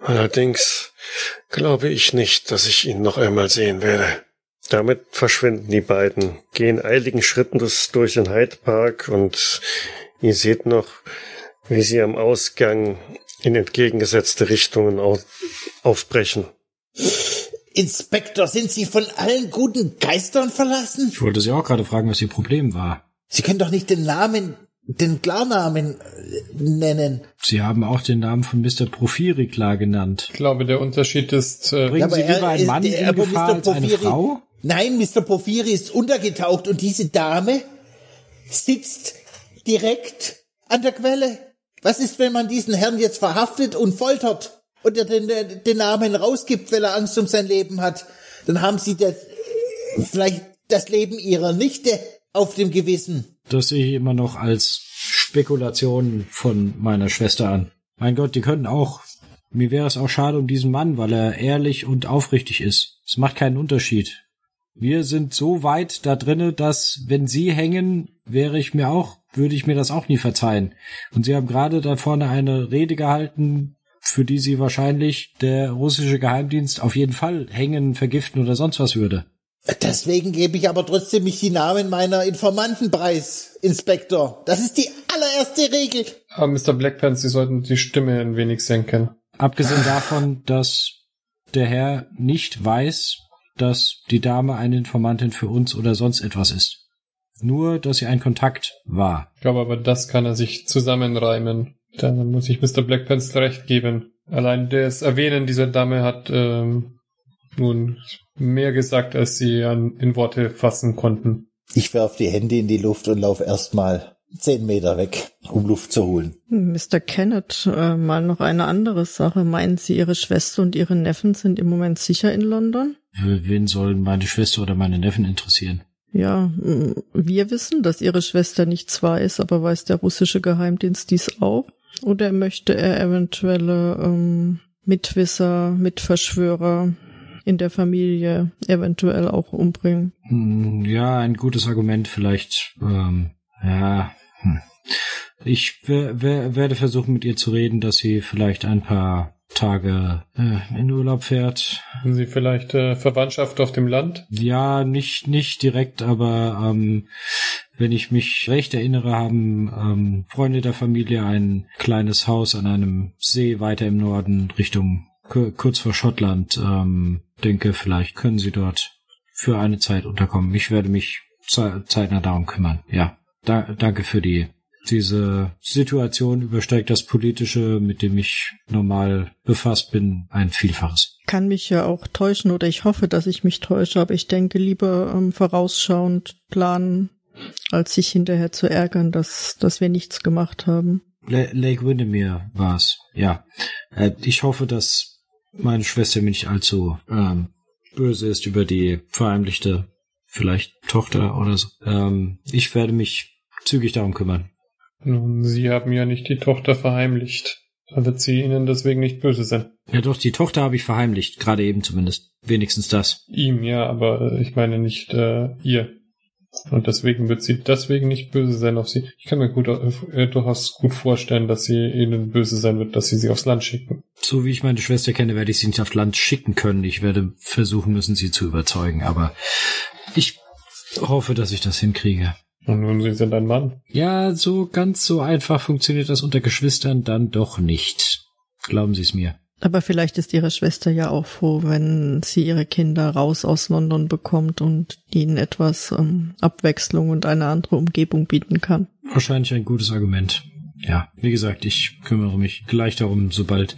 S1: Allerdings glaube ich nicht, dass ich ihn noch einmal sehen werde. Damit verschwinden die beiden, gehen eiligen Schritten durch den Hyde Park und ihr seht noch, wie sie am Ausgang in entgegengesetzte Richtungen au aufbrechen.
S5: Inspektor, sind Sie von allen guten Geistern verlassen?
S2: Ich wollte Sie auch gerade fragen, was Ihr Problem war.
S5: Sie können doch nicht den Namen, den Klarnamen äh, nennen.
S2: Sie haben auch den Namen von Mr. Profiri klar genannt.
S4: Ich glaube, der Unterschied ist, äh,
S2: Bringen Sie
S5: er
S2: lieber einen
S5: ist
S2: Mann
S5: der-
S2: in
S5: aber
S2: Gefahr
S5: Mr.
S2: als eine
S5: Porphyri-
S2: Frau?
S5: Nein, Mr. Porphyri ist untergetaucht und diese Dame sitzt direkt an der Quelle. Was ist, wenn man diesen Herrn jetzt verhaftet und foltert und er den, den Namen rausgibt, weil er Angst um sein Leben hat? Dann haben sie das, vielleicht das Leben ihrer Nichte auf dem Gewissen.
S2: Das sehe ich immer noch als Spekulation von meiner Schwester an. Mein Gott, die könnten auch. Mir wäre es auch schade um diesen Mann, weil er ehrlich und aufrichtig ist. Es macht keinen Unterschied. Wir sind so weit da drinne, dass wenn sie hängen, wäre ich mir auch, würde ich mir das auch nie verzeihen. Und sie haben gerade da vorne eine Rede gehalten, für die sie wahrscheinlich der russische Geheimdienst auf jeden Fall hängen, vergiften oder sonst was würde.
S5: Deswegen gebe ich aber trotzdem nicht die Namen meiner Informanten preis, Inspektor. Das ist die allererste Regel.
S4: aber Mr. Blackpants, Sie sollten die Stimme ein wenig senken.
S2: Abgesehen davon, dass der Herr nicht weiß, dass die Dame eine Informantin für uns oder sonst etwas ist. Nur, dass sie ein Kontakt war.
S4: Ich glaube aber, das kann er sich zusammenreimen. Dann muss ich Mr. Blackpants recht geben. Allein das Erwähnen dieser Dame hat ähm, nun mehr gesagt, als sie an, in Worte fassen konnten.
S5: Ich werf die Hände in die Luft und lauf erstmal zehn Meter weg, um Luft zu holen.
S3: Mr. Kenneth, äh, mal noch eine andere Sache. Meinen Sie, Ihre Schwester und Ihre Neffen sind im Moment sicher in London?
S2: Wen sollen meine Schwester oder meine Neffen interessieren?
S3: Ja, mm, wir wissen, dass Ihre Schwester nichts weiß, aber weiß der russische Geheimdienst dies auch? Oder möchte er eventuelle ähm, Mitwisser, Mitverschwörer in der Familie eventuell auch umbringen?
S2: Hm, Ja, ein gutes Argument vielleicht. Ähm, ja. Hm. Ich wer- wer- werde versuchen, mit ihr zu reden, dass sie vielleicht ein paar Tage äh, in Urlaub fährt.
S4: Haben Sie vielleicht äh, Verwandtschaft auf dem Land?
S2: Ja, nicht nicht direkt, aber ähm, Wenn ich mich recht erinnere, haben ähm, Freunde der Familie ein kleines Haus an einem See weiter im Norden Richtung kurz vor Schottland. Ähm, denke, vielleicht können sie dort für eine Zeit unterkommen. Ich werde mich zeitnah darum kümmern. Ja, da, danke für die diese Situation übersteigt das Politische, mit dem ich normal befasst bin, ein Vielfaches.
S3: Kann mich ja auch täuschen oder ich hoffe, dass ich mich täusche, aber ich denke lieber ähm, vorausschauend planen, als sich hinterher zu ärgern, dass, dass wir nichts gemacht haben.
S2: Lake Windermere war's, ja. Äh, ich hoffe, dass meine Schwester mir nicht allzu ähm, böse ist über die verheimlichte, vielleicht Tochter oder so. Ähm, ich werde mich zügig darum kümmern.
S4: Nun, Sie haben ja nicht die Tochter verheimlicht. Da wird sie Ihnen deswegen nicht böse sein.
S2: Ja doch, die Tochter habe ich verheimlicht, gerade eben zumindest. Wenigstens das.
S4: Ihm ja, aber äh, ich meine nicht äh, ihr. Und deswegen wird sie deswegen nicht böse sein auf sie. Ich kann mir gut, äh, durchaus gut vorstellen, dass sie ihnen böse sein wird, dass sie sie aufs Land schicken.
S2: So wie ich meine Schwester kenne, werde ich sie nicht aufs Land schicken können. Ich werde versuchen müssen, sie zu überzeugen. Aber ich hoffe, dass ich das hinkriege.
S4: Und nun, Sie sind ein Mann.
S2: Ja, so ganz so einfach funktioniert das unter Geschwistern dann doch nicht. Glauben Sie es mir.
S3: Aber vielleicht ist Ihre Schwester ja auch froh, wenn sie ihre Kinder raus aus London bekommt und ihnen etwas ähm, Abwechslung und eine andere Umgebung bieten kann.
S2: Wahrscheinlich ein gutes Argument ja, wie gesagt, ich kümmere mich gleich darum, sobald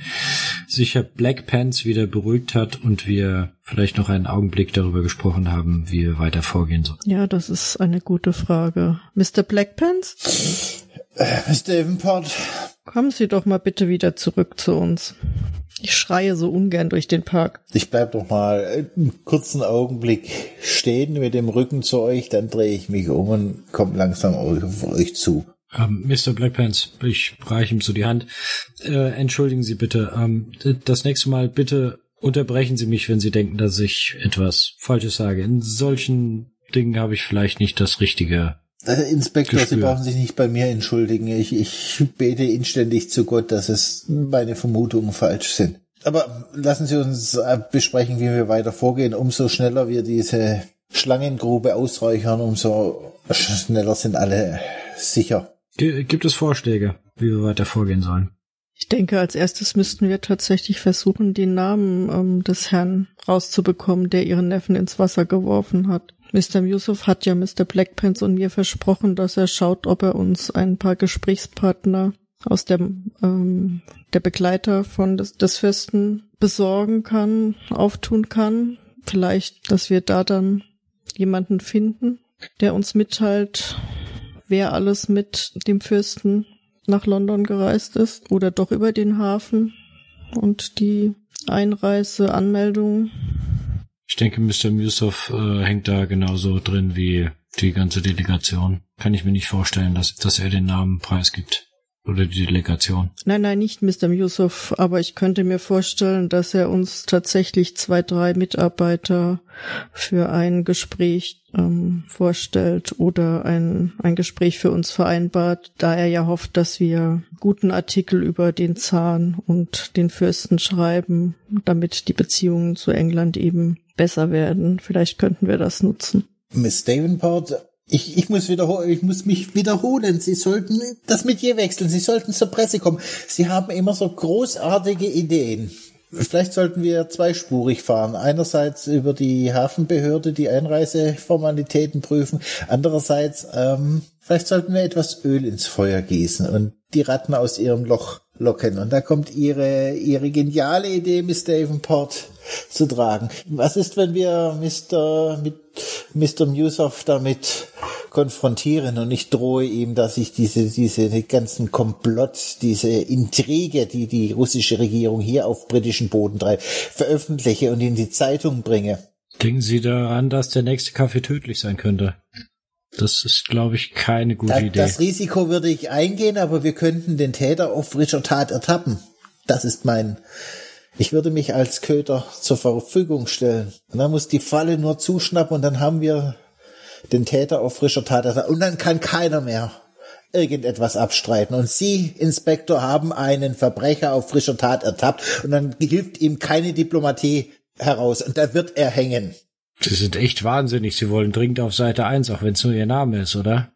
S2: sich Herr Black Pants wieder beruhigt hat und wir vielleicht noch einen Augenblick darüber gesprochen haben, wie wir weiter vorgehen sollen.
S3: Ja, das ist eine gute Frage. Mr. Black Pants?
S5: Äh, Miss Davenport.
S3: Kommen Sie doch mal bitte wieder zurück zu uns. Ich schreie so ungern durch den Park.
S5: Ich bleib doch mal einen kurzen Augenblick stehen mit dem Rücken zu euch, dann drehe ich mich um und komme langsam auf euch zu.
S2: Ähm, Mr. Blackpants, ich reiche ihm so die Hand. Äh, entschuldigen Sie bitte. Ähm, das nächste Mal bitte unterbrechen Sie mich, wenn Sie denken, dass ich etwas Falsches sage. In solchen Dingen habe ich vielleicht nicht das richtige.
S5: Äh, Inspektor, Gespür. Sie brauchen sich nicht bei mir entschuldigen. Ich, ich bete inständig zu Gott, dass es meine Vermutungen falsch sind. Aber lassen Sie uns besprechen, wie wir weiter vorgehen. Umso schneller wir diese Schlangengrube ausräuchern, umso schneller sind alle sicher.
S2: Gibt es Vorschläge, wie wir weiter vorgehen sollen?
S3: Ich denke, als erstes müssten wir tatsächlich versuchen, den Namen ähm, des Herrn rauszubekommen, der ihren Neffen ins Wasser geworfen hat. Mr. Yusuf hat ja Mr. Blackpants und mir versprochen, dass er schaut, ob er uns ein paar Gesprächspartner aus der, ähm, der Begleiter von des, des Fürsten besorgen kann, auftun kann. Vielleicht, dass wir da dann jemanden finden, der uns mitteilt, wer alles mit dem Fürsten nach London gereist ist oder doch über den Hafen und die Einreiseanmeldung.
S2: Ich denke, Mr. Musoff äh, hängt da genauso drin wie die ganze Delegation. Kann ich mir nicht vorstellen, dass, dass er den Namen preisgibt. Oder die Delegation.
S3: Nein, nein, nicht Mr. Yusuf, aber ich könnte mir vorstellen, dass er uns tatsächlich zwei, drei Mitarbeiter für ein Gespräch ähm, vorstellt oder ein, ein Gespräch für uns vereinbart, da er ja hofft, dass wir guten Artikel über den Zahn und den Fürsten schreiben, damit die Beziehungen zu England eben besser werden. Vielleicht könnten wir das nutzen.
S5: Miss Davenport, ich, ich muss wiederholen, ich muss mich wiederholen. Sie sollten das mit ihr wechseln. Sie sollten zur Presse kommen. Sie haben immer so großartige Ideen. Vielleicht sollten wir zweispurig fahren. Einerseits über die Hafenbehörde die Einreiseformalitäten prüfen. Andererseits, ähm, vielleicht sollten wir etwas Öl ins Feuer gießen und die Ratten aus ihrem Loch locken. Und da kommt ihre, ihre geniale Idee, Miss Davenport zu tragen. Was ist, wenn wir Mr. mit Mr. Musoff damit konfrontieren und ich drohe ihm, dass ich diese, diese ganzen Komplott, diese Intrige, die die russische Regierung hier auf britischen Boden treibt, veröffentliche und in die Zeitung bringe.
S2: Denken Sie daran, dass der nächste Kaffee tödlich sein könnte? Das ist, glaube ich, keine gute
S5: da,
S2: Idee.
S5: Das Risiko würde ich eingehen, aber wir könnten den Täter auf frischer Tat ertappen. Das ist mein, ich würde mich als Köter zur Verfügung stellen. Und dann muss die Falle nur zuschnappen und dann haben wir den Täter auf frischer Tat. Und dann kann keiner mehr irgendetwas abstreiten. Und Sie, Inspektor, haben einen Verbrecher auf frischer Tat ertappt und dann hilft ihm keine Diplomatie heraus und da wird er hängen.
S2: Sie sind echt wahnsinnig. Sie wollen dringend auf Seite 1, auch wenn es nur Ihr Name ist, oder?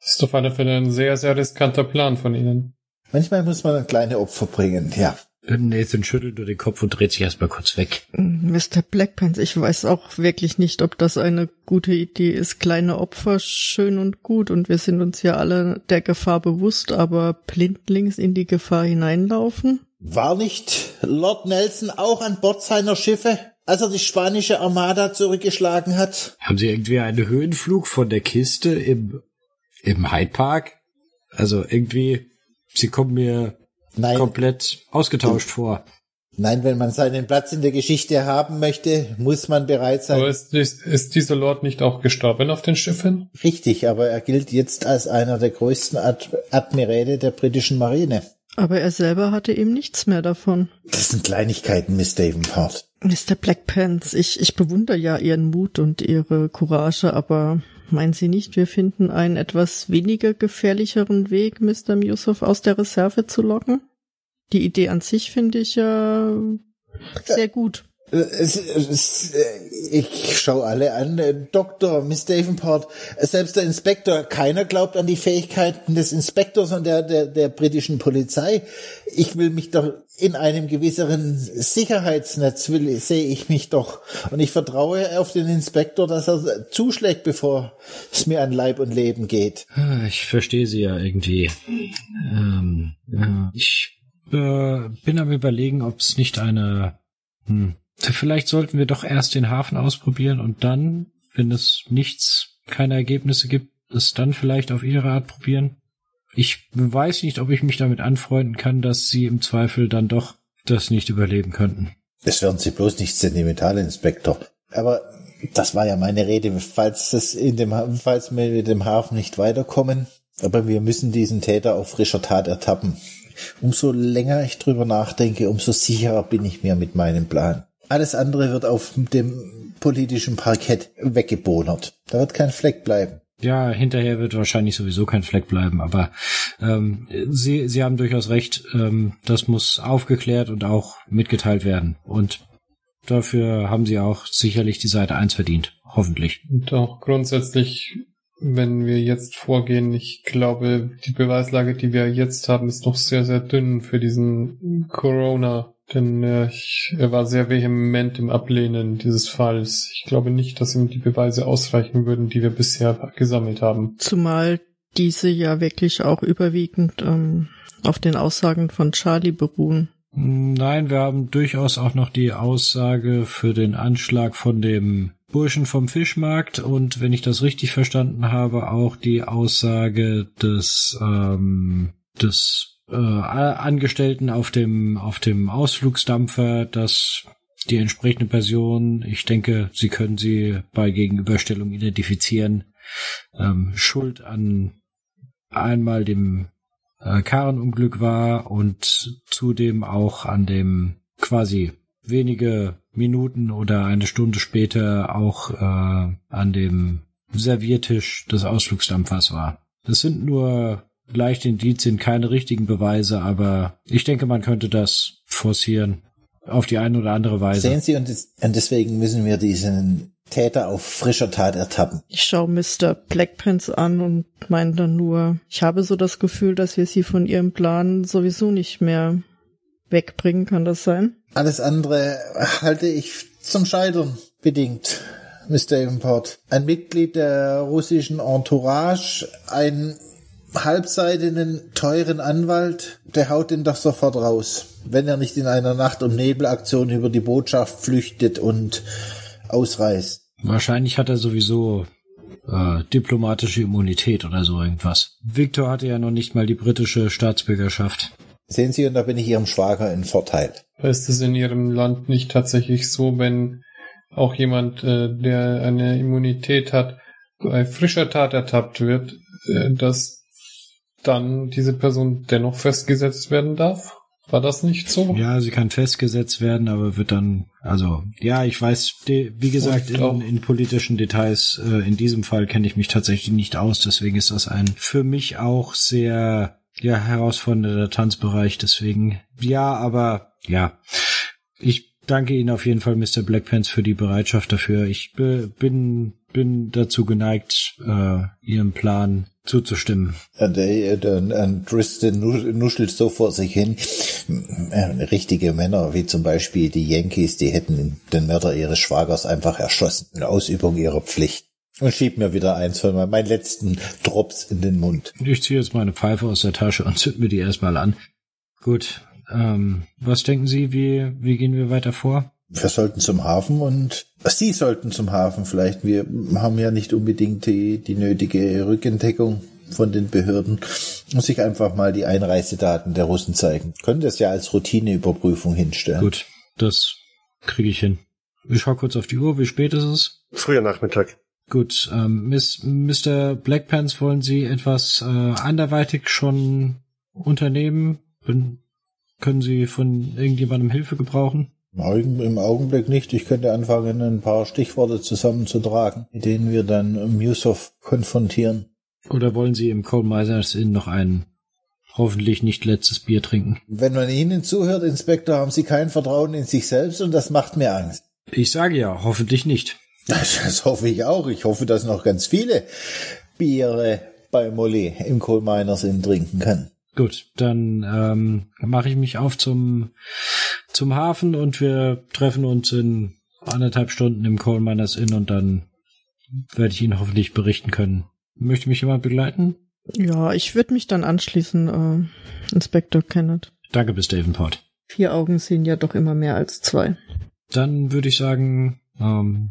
S4: Das ist auf alle Fälle ein sehr, sehr riskanter Plan von Ihnen.
S5: Manchmal muss man kleine Opfer bringen, ja.
S2: Nathan schüttelt nur den Kopf und dreht sich erstmal kurz weg.
S3: Mr. Blackpants, ich weiß auch wirklich nicht, ob das eine gute Idee ist. Kleine Opfer, schön und gut, und wir sind uns ja alle der Gefahr bewusst, aber blindlings in die Gefahr hineinlaufen?
S5: War nicht Lord Nelson auch an Bord seiner Schiffe, als er die spanische Armada zurückgeschlagen hat?
S2: Haben Sie irgendwie einen Höhenflug von der Kiste im, im Hyde Park? Also irgendwie, Sie kommen mir
S5: Nein.
S2: komplett ausgetauscht vor.
S5: Nein, wenn man seinen Platz in der Geschichte haben möchte, muss man bereit sein.
S4: Aber ist, ist, ist dieser Lord nicht auch gestorben auf den Schiffen?
S5: Richtig, aber er gilt jetzt als einer der größten Ad Admiräle der britischen Marine.
S3: Aber er selber hatte eben nichts mehr davon.
S5: Das sind Kleinigkeiten, Miss Davenport.
S3: Mr. Blackpants, ich, ich bewundere ja Ihren Mut und Ihre Courage, aber meinen Sie nicht, wir finden einen etwas weniger gefährlicheren Weg, Mr. Yusuf aus der Reserve zu locken? Die Idee an sich finde ich ja sehr gut.
S5: Äh, äh, ich schau alle an. Äh, Doktor, Miss Davenport, selbst der Inspektor, keiner glaubt an die Fähigkeiten des Inspektors und der, der, der britischen Polizei. Ich will mich doch in einem gewisseren Sicherheitsnetz will, sehe ich mich doch. Und ich vertraue auf den Inspektor, dass er zuschlägt, bevor es mir an Leib und Leben geht.
S2: Ah, Ich verstehe Sie ja irgendwie. Ähm, ja. Ich äh, bin am überlegen, ob es nicht eine... Hm, vielleicht sollten wir doch erst den Hafen ausprobieren und dann, wenn es nichts, keine Ergebnisse gibt, es dann vielleicht auf Ihre Art probieren. Ich weiß nicht, ob ich mich damit anfreunden kann, dass Sie im Zweifel dann doch das nicht überleben könnten.
S5: Das werden Sie bloß nicht sentimental, Inspektor. Aber das war ja meine Rede, falls es in dem, falls wir mit dem Hafen nicht weiterkommen. Aber wir müssen diesen Täter auf frischer Tat ertappen. Umso länger ich drüber nachdenke, umso sicherer bin ich mir mit meinem Plan. Alles andere wird auf dem politischen Parkett weggebonert. Da wird kein Fleck bleiben.
S2: Ja, hinterher wird wahrscheinlich sowieso kein Fleck bleiben, aber ähm, Sie, Sie haben durchaus recht, ähm, das muss aufgeklärt und auch mitgeteilt werden. Und dafür haben Sie auch sicherlich die Seite 1 verdient. Hoffentlich.
S4: Und auch grundsätzlich, wenn wir jetzt vorgehen, ich glaube, die Beweislage, die wir jetzt haben, ist noch sehr, sehr dünn für diesen Corona. Denn äh, ich, er war sehr vehement im Ablehnen dieses Falls. Ich glaube nicht, dass ihm die Beweise ausreichen würden, die wir bisher gesammelt haben.
S3: Zumal diese ja wirklich auch überwiegend ähm, auf den Aussagen von Charlie beruhen.
S2: Nein, wir haben durchaus auch noch die Aussage für den Anschlag von dem Burschen vom Fischmarkt und wenn ich das richtig verstanden habe, auch die Aussage des ähm, des äh, Angestellten auf dem auf dem Ausflugsdampfer, dass die entsprechende Person, ich denke, Sie können sie bei Gegenüberstellung identifizieren, ähm, Schuld an einmal dem äh, Karrenunglück war und zudem auch an dem quasi wenige Minuten oder eine Stunde später auch äh, an dem Serviertisch des Ausflugsdampfers war. Das sind nur leichte Indizien, keine richtigen Beweise, aber ich denke, man könnte das forcieren auf die eine oder andere Weise.
S5: Sehen Sie, und, des- und deswegen müssen wir diesen Täter auf frischer Tat ertappen.
S3: Ich schaue Mr. Blackpants an und meine dann nur, ich habe so das Gefühl, dass wir sie von ihrem Plan sowieso nicht mehr wegbringen. Kann das sein?
S5: Alles andere halte ich zum Scheitern bedingt, Mr. Davenport. Ein Mitglied der russischen Entourage, ein halbseitigen, teuren Anwalt, der haut ihn doch sofort raus, wenn er nicht in einer Nacht- und Nebelaktion über die Botschaft flüchtet und ausreist.
S2: Wahrscheinlich hat er sowieso äh, diplomatische Immunität oder so irgendwas. Victor hatte ja noch nicht mal die britische Staatsbürgerschaft.
S5: Sehen Sie, und da bin ich Ihrem Schwager in Vorteil.
S4: Ist es in Ihrem Land nicht tatsächlich so, wenn auch jemand, äh, der eine Immunität hat, bei frischer Tat ertappt wird, äh, dass dann diese Person dennoch festgesetzt werden darf? War das nicht so?
S2: Ja, sie kann festgesetzt werden, aber wird dann, also, ja, ich weiß, wie gesagt, in, in politischen Details, äh, in diesem Fall kenne ich mich tatsächlich nicht aus, deswegen ist das ein für mich auch sehr, ja, herausfordernder Tanzbereich, deswegen, ja, aber, ja, ich danke Ihnen auf jeden Fall, Mr. Blackpants, für die Bereitschaft dafür. Ich bin, bin dazu geneigt, äh, Ihrem Plan zuzustimmen.
S5: Und, und, und Tristan nuschelt so vor sich hin. Äh, richtige Männer, wie zum Beispiel die Yankees, die hätten den Mörder ihres Schwagers einfach erschossen in Ausübung ihrer Pflicht. Und schieb mir wieder eins von meinen letzten Drops in den Mund.
S2: Ich ziehe jetzt meine Pfeife aus der Tasche und zünd mir die erstmal an. Gut, ähm, was denken Sie, wie, wie gehen wir weiter vor?
S5: Wir sollten zum Hafen und Sie sollten zum Hafen vielleicht. Wir haben ja nicht unbedingt die, die nötige Rückendeckung von den Behörden. Muss ich einfach mal die Einreisedaten der Russen zeigen. Können das ja als Routineüberprüfung hinstellen.
S2: Gut, das kriege ich hin. Ich schau kurz auf die Uhr. Wie spät ist es?
S1: Früher Nachmittag.
S2: Gut, ähm, Miss, Mr. Blackpants, wollen Sie etwas äh, anderweitig schon unternehmen? Bin, können Sie von irgendjemandem Hilfe gebrauchen?
S5: Im Augenblick nicht. Ich könnte anfangen, ein paar Stichworte zusammenzutragen, mit denen wir dann Musoff konfrontieren.
S2: Oder wollen Sie im Coal Miners Inn noch ein hoffentlich nicht letztes Bier trinken?
S5: Wenn man Ihnen zuhört, Inspektor, haben Sie kein Vertrauen in sich selbst und das macht mir Angst.
S2: Ich sage ja, hoffentlich nicht.
S5: Das, das hoffe ich auch. Ich hoffe, dass noch ganz viele Biere bei Molly im Coal Miners Inn trinken können.
S2: Gut, dann ähm, mache ich mich auf zum, zum Hafen und wir treffen uns in anderthalb Stunden im Coal Miners Inn und dann werde ich Ihnen hoffentlich berichten können. Möchte mich jemand begleiten?
S3: Ja, ich würde mich dann anschließen, äh, Inspektor Kenneth.
S2: Danke, bis Davenport.
S3: Vier Augen sehen ja doch immer mehr als zwei.
S2: Dann würde ich sagen, ähm,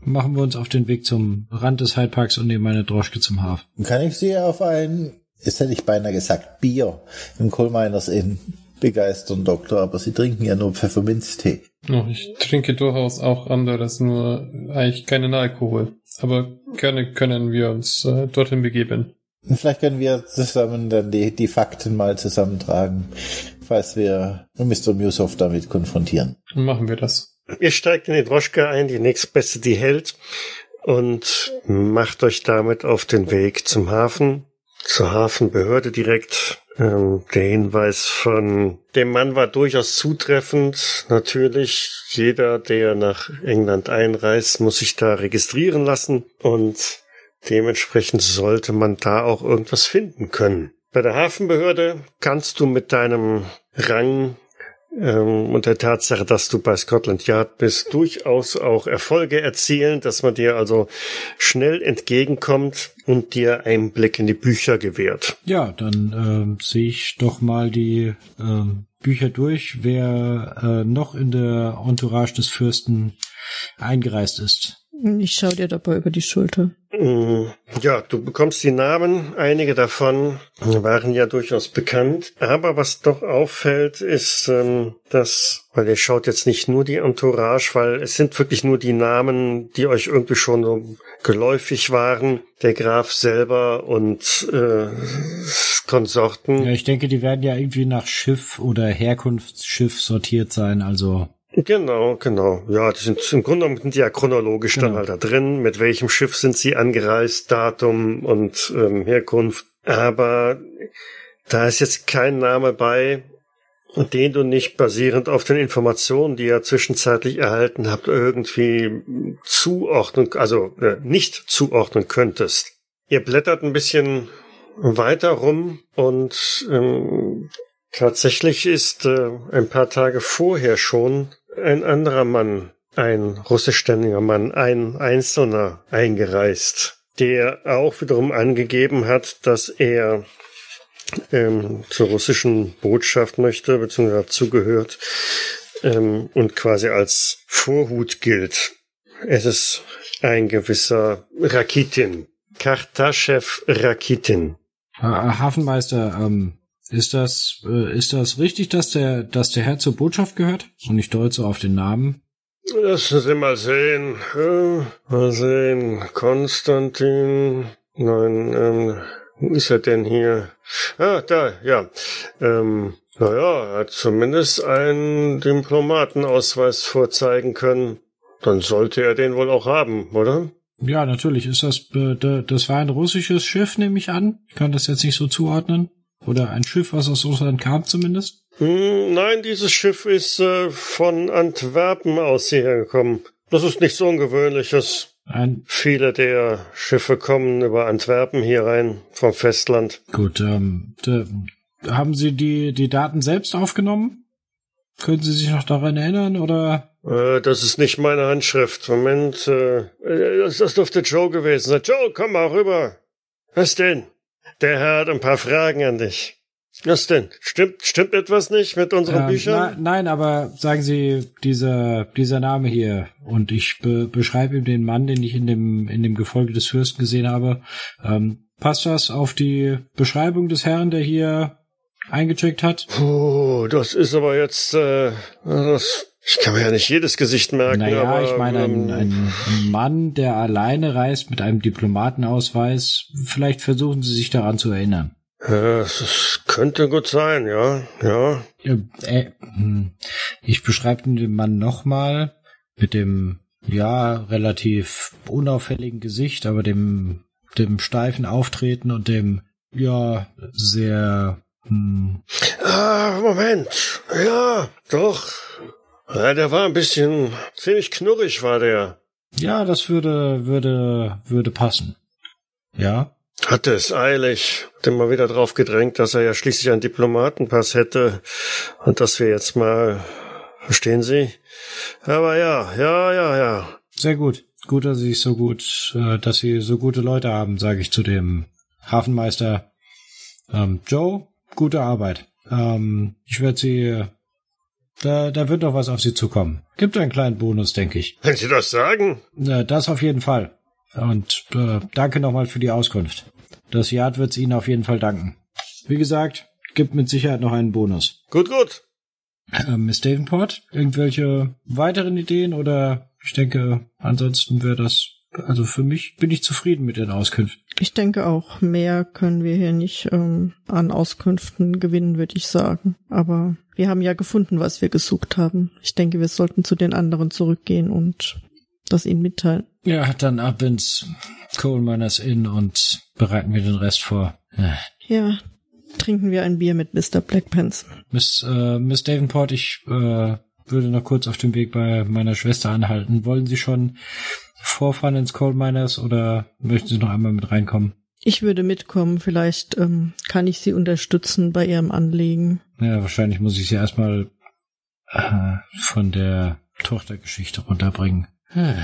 S2: machen wir uns auf den Weg zum Rand des Hyde Parks und nehmen meine Droschke zum Hafen.
S5: Kann ich Sie auf ein jetzt hätte ich beinahe gesagt, Bier im Coal Miners Inn begeistern, Doktor, aber Sie trinken ja nur Pfefferminztee.
S4: Oh, ich trinke durchaus auch anderes, nur eigentlich keinen Alkohol. Aber gerne können wir uns äh, dorthin begeben.
S5: Vielleicht können wir zusammen dann die, die Fakten mal zusammentragen, falls wir Mr. Musoff damit konfrontieren.
S4: Machen wir das.
S1: Ihr steigt in die Droschke ein, die nächstbeste die hält, und macht euch damit auf den Weg zum Hafen zur Hafenbehörde direkt. Ähm, der Hinweis von dem Mann war durchaus zutreffend. Natürlich, jeder, der nach England einreist, muss sich da registrieren lassen und dementsprechend sollte man da auch irgendwas finden können. Bei der Hafenbehörde kannst du mit deinem Rang ähm, und der Tatsache, dass du bei Scotland Yard bist, durchaus auch Erfolge erzielen, dass man dir also schnell entgegenkommt und dir einen Blick in die Bücher gewährt.
S2: Ja, dann ähm, sehe ich doch mal die ähm, Bücher durch, wer äh, noch in der Entourage des Fürsten eingereist ist.
S3: Ich schaue dir dabei über die Schulter.
S1: Mm, ja, du bekommst die Namen. Einige davon waren ja durchaus bekannt. Aber was doch auffällt, ist, ähm, dass, weil ihr schaut jetzt nicht nur die Entourage, weil es sind wirklich nur die Namen, die euch irgendwie schon so geläufig waren. Der Graf selber und äh, Konsorten.
S2: Ja, ich denke, die werden ja irgendwie nach Schiff oder Herkunftsschiff sortiert sein. Also
S1: Genau, genau. Ja, die sind im Grunde genommen sind die ja chronologisch genau. dann halt da drin. Mit welchem Schiff sind sie angereist, Datum und ähm, Herkunft. Aber da ist jetzt kein Name bei, den du nicht basierend auf den Informationen, die ihr zwischenzeitlich erhalten habt, irgendwie zuordnen, also äh, nicht zuordnen könntest. Ihr blättert ein bisschen weiter rum und ähm, tatsächlich ist äh, ein paar Tage vorher schon ein anderer Mann, ein russischstämmiger Mann, ein Einzelner eingereist, der auch wiederum angegeben hat, dass er ähm, zur russischen Botschaft möchte, beziehungsweise dazugehört ähm, und quasi als Vorhut gilt. Es ist ein gewisser Rakitin, Kartaschew Rakitin.
S2: Hafenmeister, ähm, ist das, äh, ist das richtig, dass der, dass der Herr zur Botschaft gehört? Und ich deute so auf den Namen.
S1: Lassen Sie mal sehen. Ja, mal sehen. Konstantin. Nein, ähm, wo ist er denn hier? Ah, da, ja. Ähm, naja, er hat zumindest einen Diplomatenausweis vorzeigen können. Dann sollte er den wohl auch haben, oder?
S2: Ja, natürlich. Ist das, äh, das war ein russisches Schiff, nehme ich an. Ich kann das jetzt nicht so zuordnen. Oder ein Schiff, was aus Russland kam zumindest?
S1: Hm, nein, dieses Schiff ist äh, von Antwerpen aus hierher gekommen. Das ist nichts Ungewöhnliches.
S2: Ein,
S1: Viele der Schiffe kommen über Antwerpen hier rein vom Festland.
S2: gut, ähm, haben Sie die, die Daten selbst aufgenommen? Können Sie sich noch daran erinnern oder?
S1: Äh, das ist nicht meine Handschrift. Moment, äh, äh, das, das dürfte Joe gewesen sein. Joe, komm mal rüber. Was denn? Der Herr hat ein paar Fragen an dich. Was denn? Stimmt, stimmt etwas nicht mit unseren
S2: Ähm, na,
S1: Büchern?
S2: nein, aber sagen Sie, dieser, dieser Name hier, und ich be beschreibe ihm den Mann, den ich in dem, in dem Gefolge des Fürsten gesehen habe. Ähm, passt das auf die Beschreibung des Herrn, der hier eingecheckt hat?
S1: Puh, das ist aber jetzt, äh, das, ich kann mir ja nicht jedes Gesicht merken.
S2: Naja,
S1: aber,
S2: ich meine, ein,
S1: ähm,
S2: ein Mann, der alleine reist mit einem Diplomatenausweis, vielleicht versuchen Sie sich daran zu erinnern.
S1: Es könnte gut sein, ja, ja.
S2: Äh, hm. ich beschreibe den Mann nochmal mit dem, ja, relativ unauffälligen Gesicht, aber dem, dem steifen Auftreten und dem, ja, sehr, hm,
S1: Ah, Moment. Ja, doch. Ja, der war ein bisschen ziemlich knurrig, war der.
S2: ja, das würde, würde, würde passen. Ja,
S1: Hatte es eilig. Hat immer wieder drauf gedrängt, dass er ja schließlich einen Diplomatenpass hätte. Und dass wir jetzt mal, verstehen Sie? Aber ja, ja, ja, ja.
S2: sehr gut. Gut, dass Sie so gut, äh, dass Sie so gute Leute haben, sage ich zu dem Hafenmeister. Ähm, Joe, gute Arbeit. Ähm, ich werde Sie, da, da wird noch was auf Sie zukommen. Gibt einen kleinen Bonus, denke ich.
S1: Wenn Sie das sagen.
S2: Äh, Das auf jeden Fall. Und äh, danke nochmal für die Auskunft. Das Yard wird's Ihnen auf jeden Fall danken. Wie gesagt, gibt mit Sicherheit noch einen Bonus.
S1: Gut, gut.
S2: Äh, Miss Davenport, irgendwelche weiteren Ideen oder ich denke, ansonsten wäre das, also für mich bin ich zufrieden mit den Auskünften.
S3: Ich denke auch, mehr können wir hier nicht ähm, an Auskünften gewinnen, würde ich sagen. Aber wir haben ja gefunden, was wir gesucht haben. Ich denke, wir sollten zu den anderen zurückgehen und das ihnen mitteilen.
S2: Ja, dann ab ins Coal Miners Inn und bereiten wir den Rest vor. Äh,
S3: Ja, trinken wir ein Bier mit Mr. Blackpants.
S2: Miss, äh, Miss Davenport, ich äh, würde noch kurz auf dem Weg bei meiner Schwester anhalten. Wollen Sie schon vorfahren ins Coal Miners oder möchten Sie noch einmal mit reinkommen?
S3: Ich würde mitkommen, vielleicht ähm, kann ich Sie unterstützen bei Ihrem Anliegen.
S2: Ja, wahrscheinlich muss ich Sie erstmal äh, von der Tochtergeschichte runterbringen. Äh,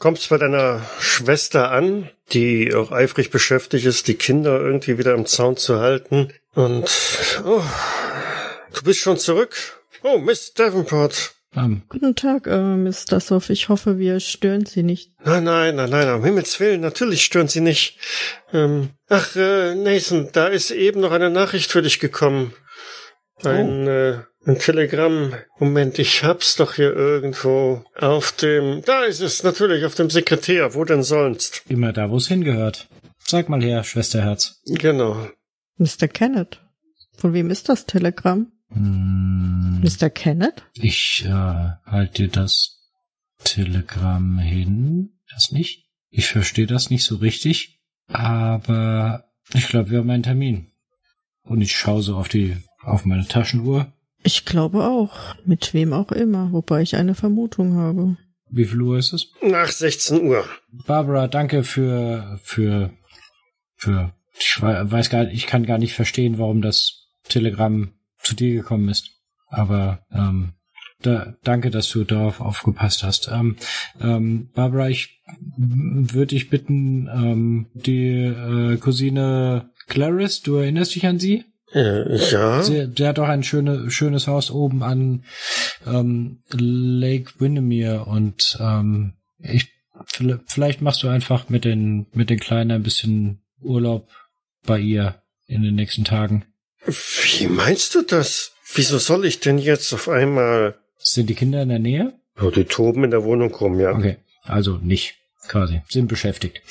S1: Kommst bei deiner Schwester an, die auch eifrig beschäftigt ist, die Kinder irgendwie wieder im Zaun zu halten. Und oh, du bist schon zurück. Oh, Miss Davenport.
S2: Ähm,
S3: Guten Tag, äh, Miss Dassow. Ich hoffe, wir stören Sie nicht.
S1: Nein, nein, nein, nein, um Himmels Willen, natürlich stören Sie nicht. Ähm, ach, äh, Nathan, da ist eben noch eine Nachricht für dich gekommen. Ein, äh, ein Telegramm. Moment, ich hab's doch hier irgendwo auf dem. Da ist es natürlich, auf dem Sekretär. Wo denn sonst?
S2: immer da, wo es hingehört. Sag mal her, Schwesterherz.
S1: Genau.
S3: Mr. Kenneth. Von wem ist das Telegramm?
S2: Hm,
S3: Mr. Kenneth?
S2: ich äh, halte das Telegramm hin. Das nicht? Ich verstehe das nicht so richtig. Aber ich glaube, wir haben einen Termin. Und ich schaue so auf die, auf meine Taschenuhr.
S3: Ich glaube auch. Mit wem auch immer, wobei ich eine Vermutung habe.
S2: Wie viel Uhr ist es?
S1: Nach 16 Uhr.
S2: Barbara, danke für, für, für, ich wei- weiß gar ich kann gar nicht verstehen, warum das Telegramm zu dir gekommen ist. Aber, ähm, da, danke, dass du darauf aufgepasst hast. Ähm, ähm, Barbara, ich würde dich bitten, ähm, die äh, Cousine Clarice, du erinnerst dich an sie?
S1: Äh, ja.
S2: Sie, der hat doch ein schöne, schönes Haus oben an ähm, Lake Windermere und ähm, ich vi- vielleicht machst du einfach mit den mit den Kleinen ein bisschen Urlaub bei ihr in den nächsten Tagen.
S1: Wie meinst du das? Wieso soll ich denn jetzt auf einmal...
S2: Sind die Kinder in der Nähe?
S1: Oh, die toben in der Wohnung rum, ja.
S2: Okay, also nicht quasi, sind beschäftigt.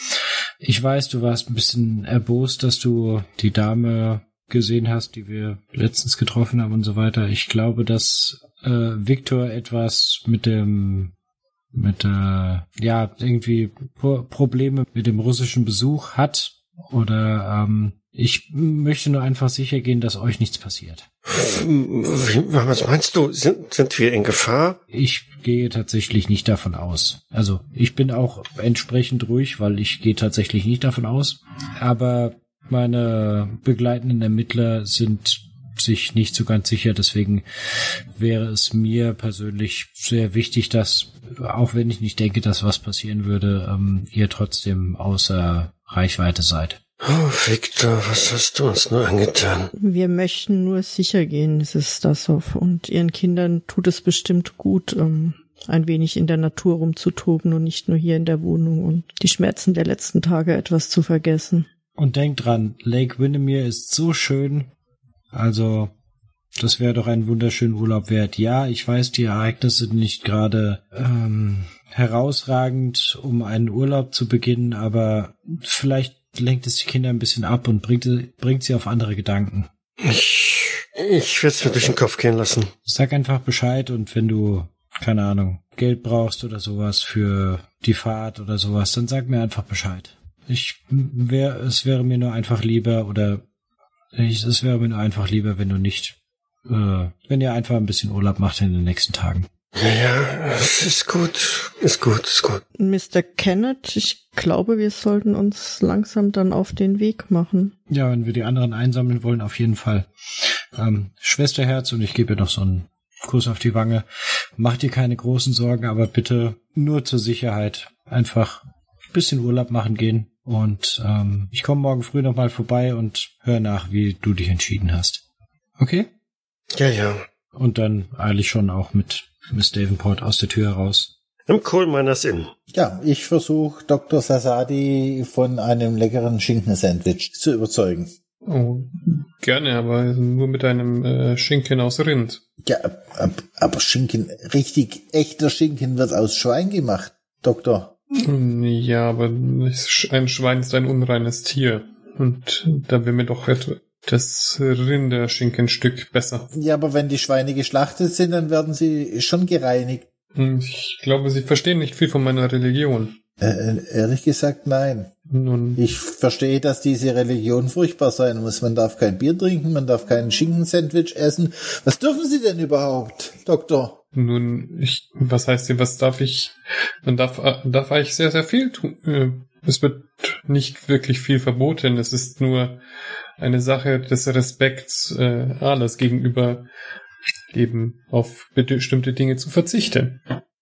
S2: Ich weiß, du warst ein bisschen erbost, dass du die Dame gesehen hast, die wir letztens getroffen haben und so weiter. Ich glaube, dass äh, Victor etwas mit dem mit äh, ja irgendwie Pro Probleme mit dem russischen Besuch hat oder ähm, ich möchte nur einfach sicher gehen, dass euch nichts passiert.
S1: Was meinst du? Sind, sind wir in Gefahr?
S2: Ich gehe tatsächlich nicht davon aus. Also ich bin auch entsprechend ruhig, weil ich gehe tatsächlich nicht davon aus. Aber meine begleitenden Ermittler sind sich nicht so ganz sicher. Deswegen wäre es mir persönlich sehr wichtig, dass, auch wenn ich nicht denke, dass was passieren würde, ähm, ihr trotzdem außer Reichweite seid.
S1: Oh, Victor, was hast du uns nur angetan?
S3: Wir möchten nur sicher gehen, Mrs. Stassow. Und ihren Kindern tut es bestimmt gut, ähm, ein wenig in der Natur rumzutoben und nicht nur hier in der Wohnung und die Schmerzen der letzten Tage etwas zu vergessen.
S2: Und denkt dran, Lake Windermere ist so schön. Also, das wäre doch ein wunderschöner Urlaub wert. Ja, ich weiß, die Ereignisse sind nicht gerade ähm, herausragend, um einen Urlaub zu beginnen, aber vielleicht lenkt es die Kinder ein bisschen ab und bringt, bringt sie auf andere Gedanken.
S1: Ich, ich werde es mir durch den Kopf gehen lassen.
S2: Sag einfach Bescheid und wenn du, keine Ahnung, Geld brauchst oder sowas für die Fahrt oder sowas, dann sag mir einfach Bescheid. Ich wär, es wäre mir nur einfach lieber oder ich, es wäre mir nur einfach lieber, wenn du nicht, äh, wenn ihr einfach ein bisschen Urlaub macht in den nächsten Tagen.
S1: Ja, es ist gut, ist gut, ist gut.
S3: Mr. Kenneth, ich glaube, wir sollten uns langsam dann auf den Weg machen.
S2: Ja, wenn wir die anderen einsammeln wollen, auf jeden Fall. Ähm, Schwesterherz und ich gebe ihr noch so einen Kuss auf die Wange. Mach dir keine großen Sorgen, aber bitte nur zur Sicherheit einfach ein bisschen Urlaub machen gehen. Und ähm, ich komme morgen früh nochmal vorbei und höre nach, wie du dich entschieden hast. Okay?
S1: Ja, ja.
S2: Und dann eile ich schon auch mit Miss Davenport aus der Tür heraus.
S1: Im Coal Miners Inn.
S5: Ja, ich versuche Dr. Sasadi von einem leckeren Schinkensandwich zu überzeugen.
S4: Oh, gerne, aber nur mit einem äh, Schinken aus Rind.
S5: Ja, aber Schinken, richtig echter Schinken wird aus Schwein gemacht, Doktor.
S4: Ja, aber ein Schwein ist ein unreines Tier. Und da wäre mir doch das Rinderschinkenstück besser.
S5: Ja, aber wenn die Schweine geschlachtet sind, dann werden sie schon gereinigt.
S4: Hm, ich glaube, Sie verstehen nicht viel von meiner Religion.
S5: Äh, äh, ehrlich gesagt, nein. Nun. Ich verstehe, dass diese Religion furchtbar sein muss. Man darf kein Bier trinken, man darf keinen Schinkensandwich essen. Was dürfen Sie denn überhaupt, Doktor?
S4: Nun, ich, was heißt denn, was darf ich? Man darf, äh, darf eigentlich sehr, sehr viel tun. Es wird nicht wirklich viel verboten. Es ist nur eine Sache des Respekts äh, alles gegenüber eben auf bestimmte Dinge zu verzichten.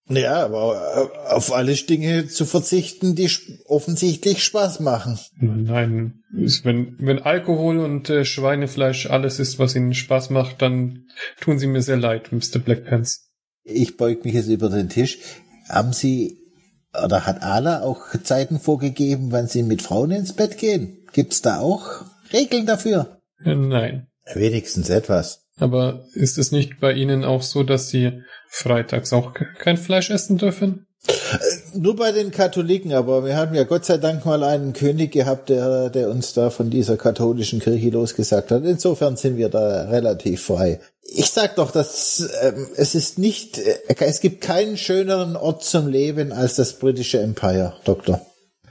S5: Ja, aber äh, auf alle Dinge zu verzichten, die offensichtlich Spaß machen.
S4: Nein, wenn, wenn Alkohol und äh, Schweinefleisch alles ist, was ihnen Spaß macht, dann tun sie mir sehr leid, Mr. Blackpants.
S5: Ich beug mich jetzt über den Tisch. Haben Sie oder hat Ala auch Zeiten vorgegeben, wann Sie mit Frauen ins Bett gehen? Gibt's da auch Regeln dafür?
S4: Nein.
S5: Wenigstens etwas.
S4: Aber ist es nicht bei Ihnen auch so, dass Sie freitags auch kein Fleisch essen dürfen?
S5: Äh, nur bei den Katholiken, aber wir haben ja Gott sei Dank mal einen König gehabt, der, der uns da von dieser katholischen Kirche losgesagt hat. Insofern sind wir da relativ frei. Ich sag doch, dass ähm, es ist nicht, äh, es gibt keinen schöneren Ort zum Leben als das britische Empire, Doktor.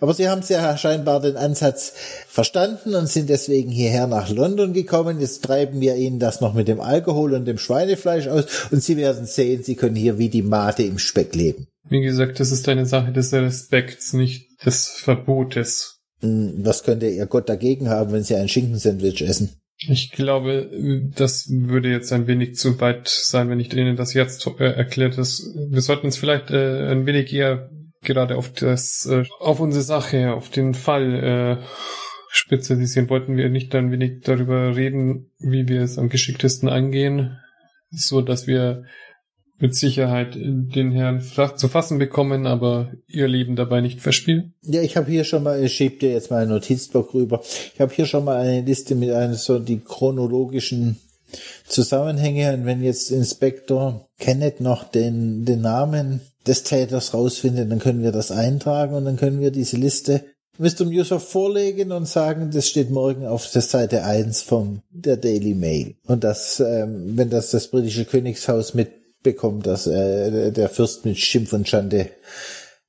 S5: Aber Sie haben ja scheinbar den Ansatz verstanden und sind deswegen hierher nach London gekommen. Jetzt treiben wir Ihnen das noch mit dem Alkohol und dem Schweinefleisch aus und Sie werden sehen, Sie können hier wie die Mate im Speck leben.
S4: Wie gesagt, das ist eine Sache des Respekts, nicht des Verbotes.
S5: Hm, was könnte Ihr Gott dagegen haben, wenn Sie ein Schinkensandwich essen?
S4: Ich glaube, das würde jetzt ein wenig zu weit sein, wenn ich Ihnen das jetzt äh, erklärt. wir sollten uns vielleicht äh, ein wenig eher gerade auf das, äh, auf unsere Sache, auf den Fall äh, spezialisieren. Wollten wir nicht ein wenig darüber reden, wie wir es am geschicktesten angehen, so dass wir mit Sicherheit den Herrn zu fassen bekommen, aber ihr Leben dabei nicht verspielen?
S5: Ja, ich habe hier schon mal, ich schieb dir jetzt mal einen Notizblock rüber. Ich habe hier schon mal eine Liste mit einem so die chronologischen Zusammenhänge und wenn jetzt Inspektor Kenneth noch den, den Namen des Täters rausfindet, dann können wir das eintragen und dann können wir diese Liste Mr. Muser vorlegen und sagen, das steht morgen auf der Seite 1 vom der Daily Mail. Und das, ähm, wenn das das britische Königshaus mitbekommt, dass äh, der Fürst mit Schimpf und Schande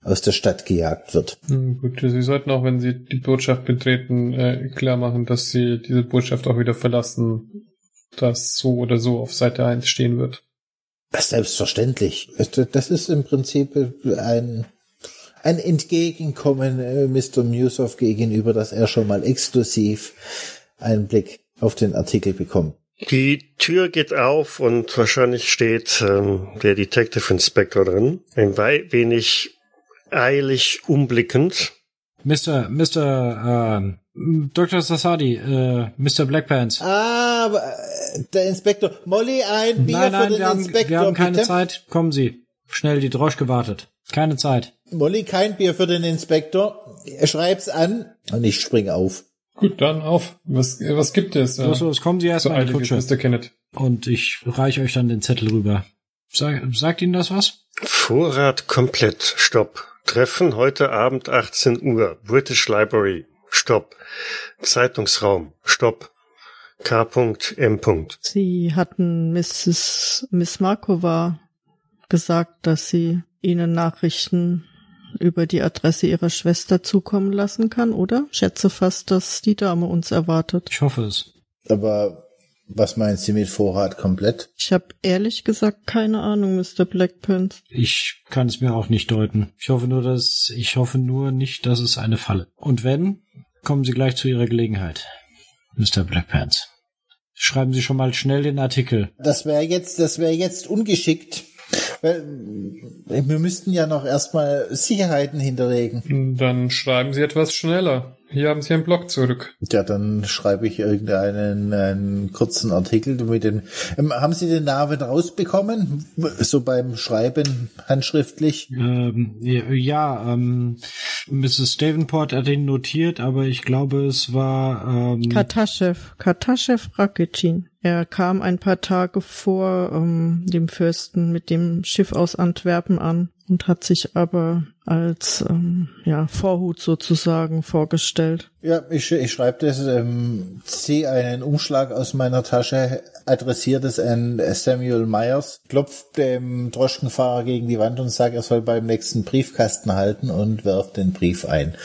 S5: aus der Stadt gejagt wird.
S4: Gut, Sie sollten auch, wenn Sie die Botschaft betreten, äh, klar machen, dass Sie diese Botschaft auch wieder verlassen das so oder so auf Seite 1 stehen wird.
S5: Selbstverständlich. Das ist im Prinzip ein, ein Entgegenkommen äh, Mr. Musoff gegenüber, dass er schon mal exklusiv einen Blick auf den Artikel bekommt.
S1: Die Tür geht auf und wahrscheinlich steht ähm, der Detective Inspector drin. Ein wenig eilig umblickend.
S2: Mr. Mr. Ähm, Dr. Sassadi, äh, Mr. Blackpants.
S5: Ah, der Inspektor. Molly, ein Bier
S2: nein, nein,
S5: für den
S2: wir haben,
S5: Inspektor.
S2: wir haben keine
S5: bitte.
S2: Zeit. Kommen Sie. Schnell, die Droschke wartet. Keine Zeit.
S5: Molly, kein Bier für den Inspektor. Schreib's an und ich spring auf.
S4: Gut, dann auf. Was, was gibt es?
S2: Los, los, kommen Sie
S4: so
S2: erstmal in die Kutsche.
S4: Mr.
S2: Und ich reiche euch dann den Zettel rüber. Sag, sagt Ihnen das was?
S1: Vorrat komplett. Stopp. Treffen heute Abend 18 Uhr. British Library. Stopp. Zeitungsraum. Stopp. K.M.
S3: Sie hatten Mrs. Miss Markova gesagt, dass sie Ihnen Nachrichten über die Adresse Ihrer Schwester zukommen lassen kann, oder? Schätze fast, dass die Dame uns erwartet.
S2: Ich hoffe es.
S5: Aber was meint sie mit Vorrat komplett?
S3: Ich habe ehrlich gesagt keine Ahnung, Mr. Blackpants.
S2: Ich kann es mir auch nicht deuten. Ich hoffe nur, dass ich hoffe nur nicht, dass es eine Falle. Und wenn, kommen Sie gleich zu Ihrer Gelegenheit, Mr. Blackpants. Schreiben Sie schon mal schnell den Artikel.
S5: Das wäre jetzt, das wäre jetzt ungeschickt. Weil wir müssten ja noch erstmal Sicherheiten hinterlegen.
S4: Dann schreiben Sie etwas schneller. Hier haben Sie einen Block zurück.
S5: Ja, dann schreibe ich irgendeinen einen kurzen Artikel mit den. Ähm, haben Sie den Namen rausbekommen? So beim Schreiben handschriftlich?
S2: Ähm, ja, ähm, Mrs. Davenport hat ihn notiert, aber ich glaube, es war ähm,
S3: Kataschew, Kataschew Rakitschin. Er kam ein paar Tage vor ähm, dem Fürsten mit dem Schiff aus Antwerpen an und hat sich aber als ähm, ja, Vorhut sozusagen vorgestellt.
S5: Ja, ich, ich schreibe das, ähm, ziehe einen Umschlag aus meiner Tasche, adressiert es an Samuel Myers, klopft dem Droschkenfahrer gegen die Wand und sagt, er soll beim nächsten Briefkasten halten und wirft den Brief ein.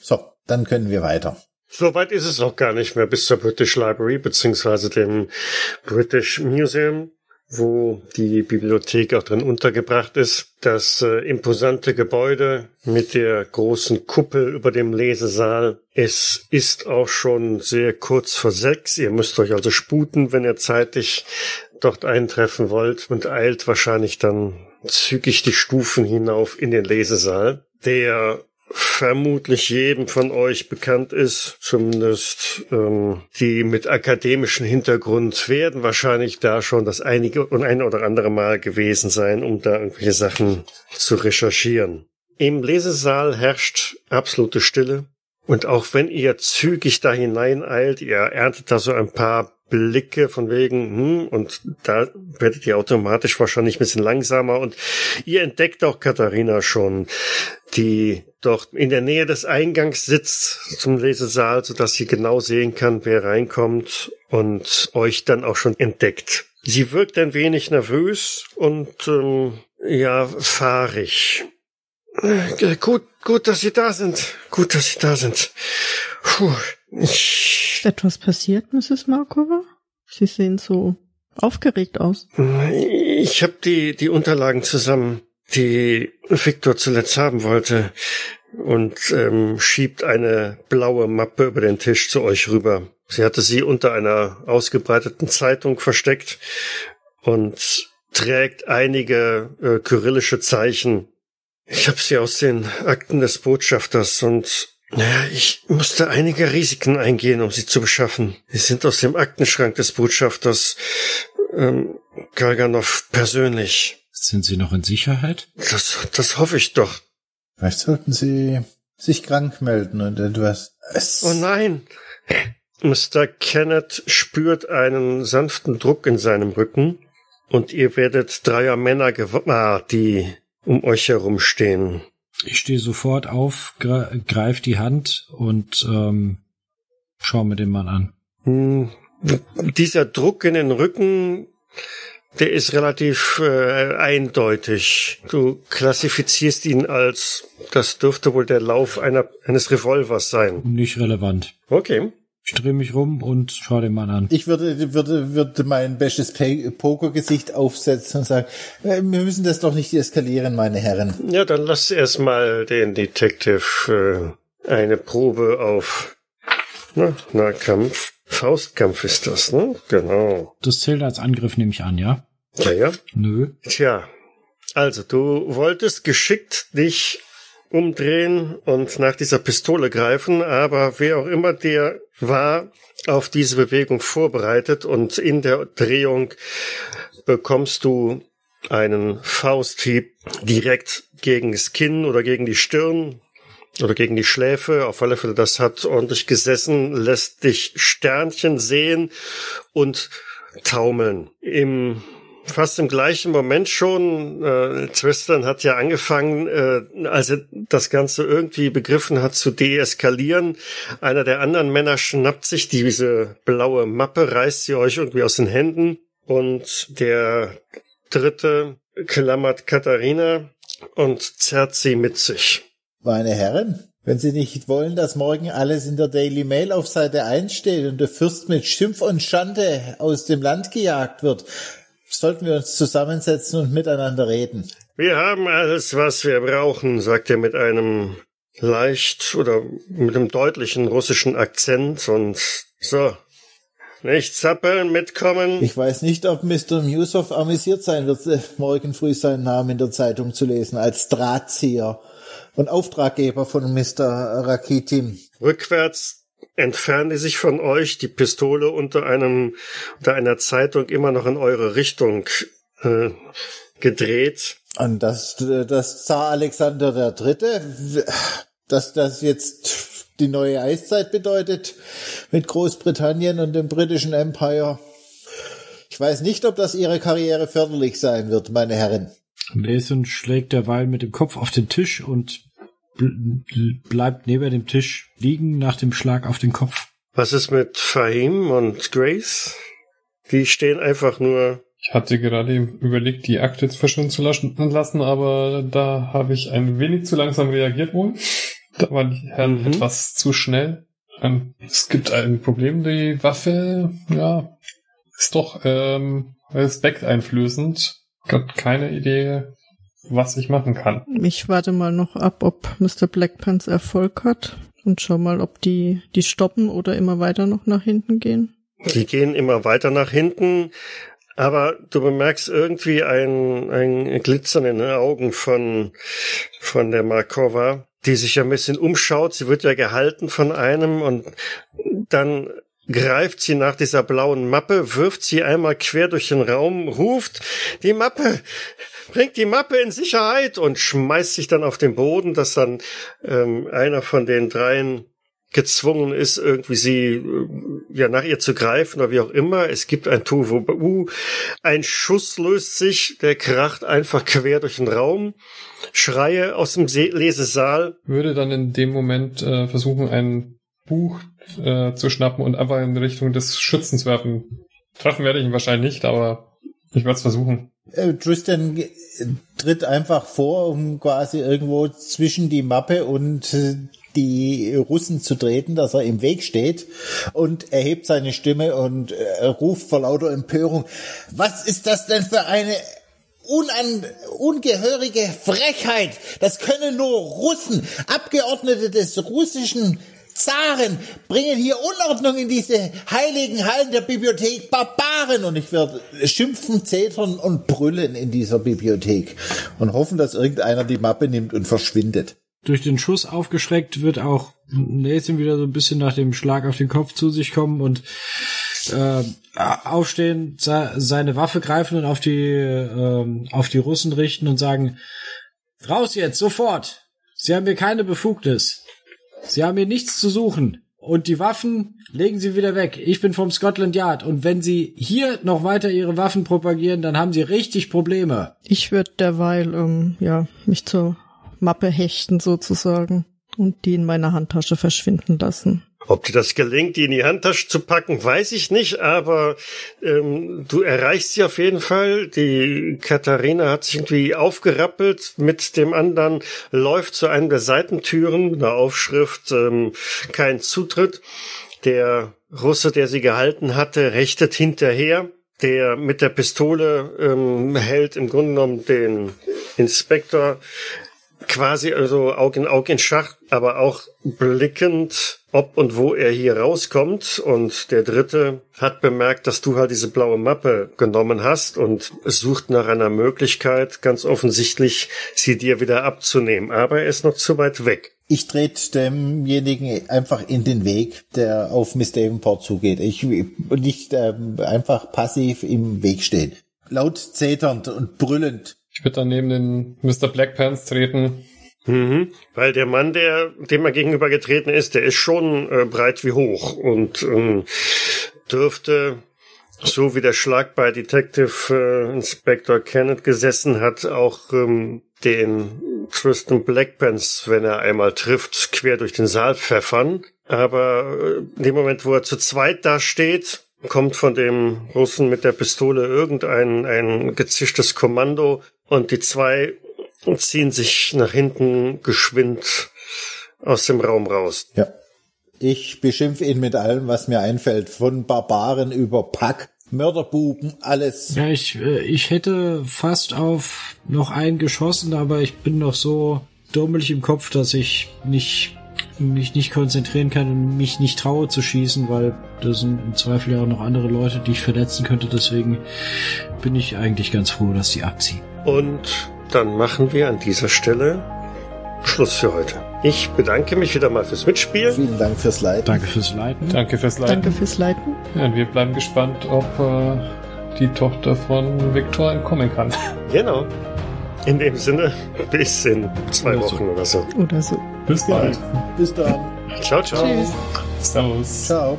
S5: So, dann können wir weiter.
S1: Soweit ist es auch gar nicht mehr bis zur British Library beziehungsweise dem British Museum, wo die Bibliothek auch drin untergebracht ist. Das äh, imposante Gebäude mit der großen Kuppel über dem Lesesaal. Es ist auch schon sehr kurz vor sechs. Ihr müsst euch also sputen, wenn ihr zeitig dort eintreffen wollt und eilt wahrscheinlich dann zügig die Stufen hinauf in den Lesesaal. Der vermutlich jedem von euch bekannt ist, zumindest ähm, die mit akademischem Hintergrund werden wahrscheinlich da schon das einige und ein oder andere Mal gewesen sein, um da irgendwelche Sachen zu recherchieren. Im Lesesaal herrscht absolute Stille. Und auch wenn ihr zügig da hineineilt, ihr erntet da so ein paar Blicke von wegen, hm, und da werdet ihr automatisch wahrscheinlich ein bisschen langsamer und ihr entdeckt auch Katharina schon, die dort in der Nähe des Eingangs sitzt zum Lesesaal, sodass sie genau sehen kann, wer reinkommt und euch dann auch schon entdeckt. Sie wirkt ein wenig nervös und ähm, ja, fahrig. Äh, Gut, gut, dass Sie da sind. Gut, dass Sie da sind. Puh,
S3: Ist etwas passiert, Mrs. Markova? Sie sehen so aufgeregt aus.
S1: Ich habe die, die Unterlagen zusammen, die Victor zuletzt haben wollte, und ähm, schiebt eine blaue Mappe über den Tisch zu euch rüber. Sie hatte sie unter einer ausgebreiteten Zeitung versteckt und trägt einige äh, kyrillische Zeichen. Ich habe sie aus den Akten des Botschafters und naja, ich musste einige Risiken eingehen, um sie zu beschaffen. Sie sind aus dem Aktenschrank des Botschafters ähm, Galganov persönlich.
S2: Sind Sie noch in Sicherheit?
S1: Das, das hoffe ich doch.
S5: Vielleicht sollten Sie sich krank melden und etwas. Es
S1: Oh nein! Mr. Kenneth spürt einen sanften Druck in seinem Rücken und ihr werdet dreier Männer gewahr, die um euch herumstehen.
S2: Ich stehe sofort auf, gre greif die Hand und ähm, schau mir den Mann an.
S1: Hm, Dieser Druck in den Rücken, der ist relativ äh, eindeutig. Du klassifizierst ihn als, das dürfte wohl der Lauf einer, eines Revolvers sein.
S2: Nicht relevant.
S1: Okay.
S2: Ich drehe mich rum und schaue den Mann an.
S5: Ich würde, würde, würde mein bestes Pokergesicht aufsetzen und sagen, äh, wir müssen das doch nicht eskalieren, meine Herren.
S1: Ja, dann lass erstmal den Detective äh, eine Probe auf na, Nahkampf. Faustkampf ist das, ne? Genau.
S2: Das zählt als Angriff, nehme ich an, ja?
S1: Ja, ja.
S2: Nö.
S1: Tja, also du wolltest geschickt dich umdrehen und nach dieser Pistole greifen, aber wer auch immer der war, auf diese Bewegung vorbereitet und in der Drehung bekommst du einen Fausthieb direkt gegen das Kinn oder gegen die Stirn oder gegen die Schläfe. Auf alle Fälle, das hat ordentlich gesessen, lässt dich Sternchen sehen und taumeln. Im fast im gleichen Moment schon. Äh, Tristan hat ja angefangen, äh, als er das Ganze irgendwie begriffen hat, zu deeskalieren. Einer der anderen Männer schnappt sich diese blaue Mappe, reißt sie euch irgendwie aus den Händen und der dritte klammert Katharina und zerrt sie mit sich.
S5: Meine Herren, wenn Sie nicht wollen, dass morgen alles in der Daily Mail auf Seite 1 steht und der Fürst mit Schimpf und Schande aus dem Land gejagt wird, sollten wir uns zusammensetzen und miteinander reden.
S1: Wir haben alles, was wir brauchen, sagt er mit einem leicht oder mit einem deutlichen russischen Akzent und so. Nicht zappeln, mitkommen.
S5: Ich weiß nicht, ob Mr. Musoff amüsiert sein wird, äh, morgen früh seinen Namen in der Zeitung zu lesen, als Drahtzieher und Auftraggeber von Mr. Rakitin.
S1: Rückwärts entfernen die sich von euch, die Pistole unter einem, unter einer Zeitung immer noch in eure Richtung äh, gedreht.
S5: Und das, das Zar Alexander der Dritte, dass das jetzt die neue Eiszeit bedeutet mit Großbritannien und dem britischen Empire. Ich weiß nicht, ob das ihre Karriere förderlich sein wird, meine Herren.
S2: Mason schlägt derweil mit dem Kopf auf den Tisch und bleibt neben dem Tisch liegen nach dem Schlag auf den Kopf.
S1: Was ist mit Fahim und Grace? Die stehen einfach nur.
S4: Ich hatte gerade überlegt, die Akte verschwinden zu lassen, aber da habe ich ein wenig zu langsam reagiert wohl. Da waren die Herren mhm. etwas zu schnell. Ähm, es gibt ein Problem, die Waffe, ja, ist doch ähm, respekteinflößend. Gott, keine Idee, was ich machen kann.
S3: Ich warte mal noch ab, ob Mr. Blackpants Erfolg hat und schau mal, ob die, die stoppen oder immer weiter noch nach hinten gehen.
S1: Die gehen immer weiter nach hinten, aber du bemerkst irgendwie ein, ein Glitzern in den Augen von, von der Markova, die sich ein bisschen umschaut. Sie wird ja gehalten von einem und dann greift sie nach dieser blauen Mappe, wirft sie einmal quer durch den Raum, ruft, die Mappe, bringt die Mappe in Sicherheit und schmeißt sich dann auf den Boden, dass dann ähm, einer von den dreien gezwungen ist, irgendwie sie äh, ja nach ihr zu greifen oder wie auch immer. Es gibt ein Tuvu, ein Schuss löst sich, der kracht einfach quer durch den Raum. Schreie aus dem Lesesaal.
S4: Würde dann in dem Moment äh, versuchen, ein Buch äh, zu schnappen und einfach in Richtung des Schützen zu werfen. Treffen werde ich ihn wahrscheinlich nicht, aber ich werde es versuchen.
S5: Äh, Tristan tritt einfach vor, um quasi irgendwo zwischen die Mappe und äh, die Russen zu treten, dass er im Weg steht und erhebt seine Stimme und äh, ruft vor lauter Empörung, was ist das denn für eine unan ungehörige Frechheit? Das können nur Russen, Abgeordnete des russischen Zaren bringen hier Unordnung in diese heiligen Hallen der Bibliothek. Barbaren! Und ich werde schimpfen, zetern und brüllen in dieser Bibliothek und hoffen, dass irgendeiner die Mappe nimmt und verschwindet.
S2: Durch den Schuss aufgeschreckt wird auch Nathan wieder so ein bisschen nach dem Schlag auf den Kopf zu sich kommen und äh, aufstehen, seine Waffe greifen und auf die äh, auf die Russen richten und sagen: Raus jetzt, sofort! Sie haben hier keine Befugnis. Sie haben hier nichts zu suchen. Und die Waffen legen Sie wieder weg. Ich bin vom Scotland Yard. Und wenn Sie hier noch weiter Ihre Waffen propagieren, dann haben Sie richtig Probleme.
S3: Ich würde derweil, ähm, ja, mich zur Mappe hechten sozusagen und die in meiner Handtasche verschwinden lassen.
S1: Ob dir das gelingt, die in die Handtasche zu packen, weiß ich nicht, aber ähm, du erreichst sie auf jeden Fall. Die Katharina hat sich irgendwie aufgerappelt mit dem anderen, läuft zu einem der Seitentüren einer Aufschrift ähm, kein Zutritt Der Russe, der sie gehalten hatte, rechtet hinterher. Der mit der Pistole ähm, hält im Grunde genommen den Inspektor quasi also Aug in Aug in Schach, aber auch blickend, ob und wo er hier rauskommt. Und der dritte hat bemerkt, dass du halt diese blaue Mappe genommen hast und sucht nach einer Möglichkeit, ganz offensichtlich, sie dir wieder abzunehmen. Aber er ist noch zu weit weg.
S5: Ich trete demjenigen einfach in den Weg, der auf Miss Davenport zugeht. Ich nicht ähm, einfach passiv im Weg stehen. Laut zeternd und brüllend
S4: ich würde dann neben den Mr. Blackpants treten.
S1: Mhm, weil der Mann, der dem er gegenüber getreten ist, der ist schon äh, breit wie hoch und ähm, dürfte, so wie der Schlag bei Detective äh, Inspector Kenneth gesessen hat, auch ähm, den Tristan Blackpants, wenn er einmal trifft, quer durch den Saal pfeffern. Aber äh, in dem Moment, wo er zu zweit da steht, kommt von dem Russen mit der Pistole irgendein ein gezischtes Kommando und die zwei ziehen sich nach hinten geschwind aus dem Raum raus.
S5: Ja. Ich beschimpfe ihn mit allem, was mir einfällt. Von Barbaren über Pack, Mörderbuben, alles.
S2: Ja, ich, äh, ich hätte fast auf noch einen geschossen, aber ich bin noch so dummelig im Kopf, dass ich nicht mich nicht konzentrieren kann und mich nicht traue zu schießen, weil da sind im Zweifel ja auch noch andere Leute, die ich verletzen könnte. Deswegen bin ich eigentlich ganz froh, dass die abziehen.
S1: Und dann machen wir an dieser Stelle Schluss für heute. Ich bedanke mich wieder mal fürs Mitspielen.
S5: Vielen Dank fürs Leiten.
S2: Danke fürs Leiten.
S4: Danke fürs Leiten.
S3: Danke fürs Leiten.
S4: Ja, und wir bleiben gespannt, ob äh, die Tochter von Viktor entkommen kann.
S1: Genau. In dem Sinne, bis in zwei
S2: Oder so.
S1: Wochen oder so.
S3: Oder so.
S4: Bis bald.
S5: Bis dann.
S1: Ciao, ciao.
S3: Tschüss.
S4: Servus.
S5: Ciao.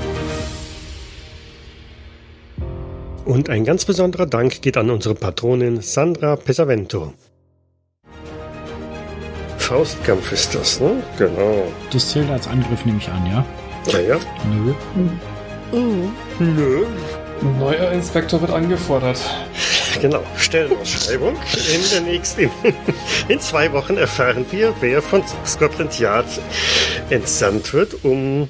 S1: Und ein ganz besonderer Dank geht an unsere Patronin Sandra Pesavento. Faustkampf ist das, ne? Genau.
S2: Das zählt als Angriff, nehme ich an, ja?
S1: Ja, ja.
S2: Nö.
S3: Oh.
S1: Nö.
S4: Neuer Inspektor wird angefordert.
S1: Genau. Stellenausschreibung. In der nächsten, in zwei Wochen erfahren wir, wer von Scotland Yard entsandt wird, um,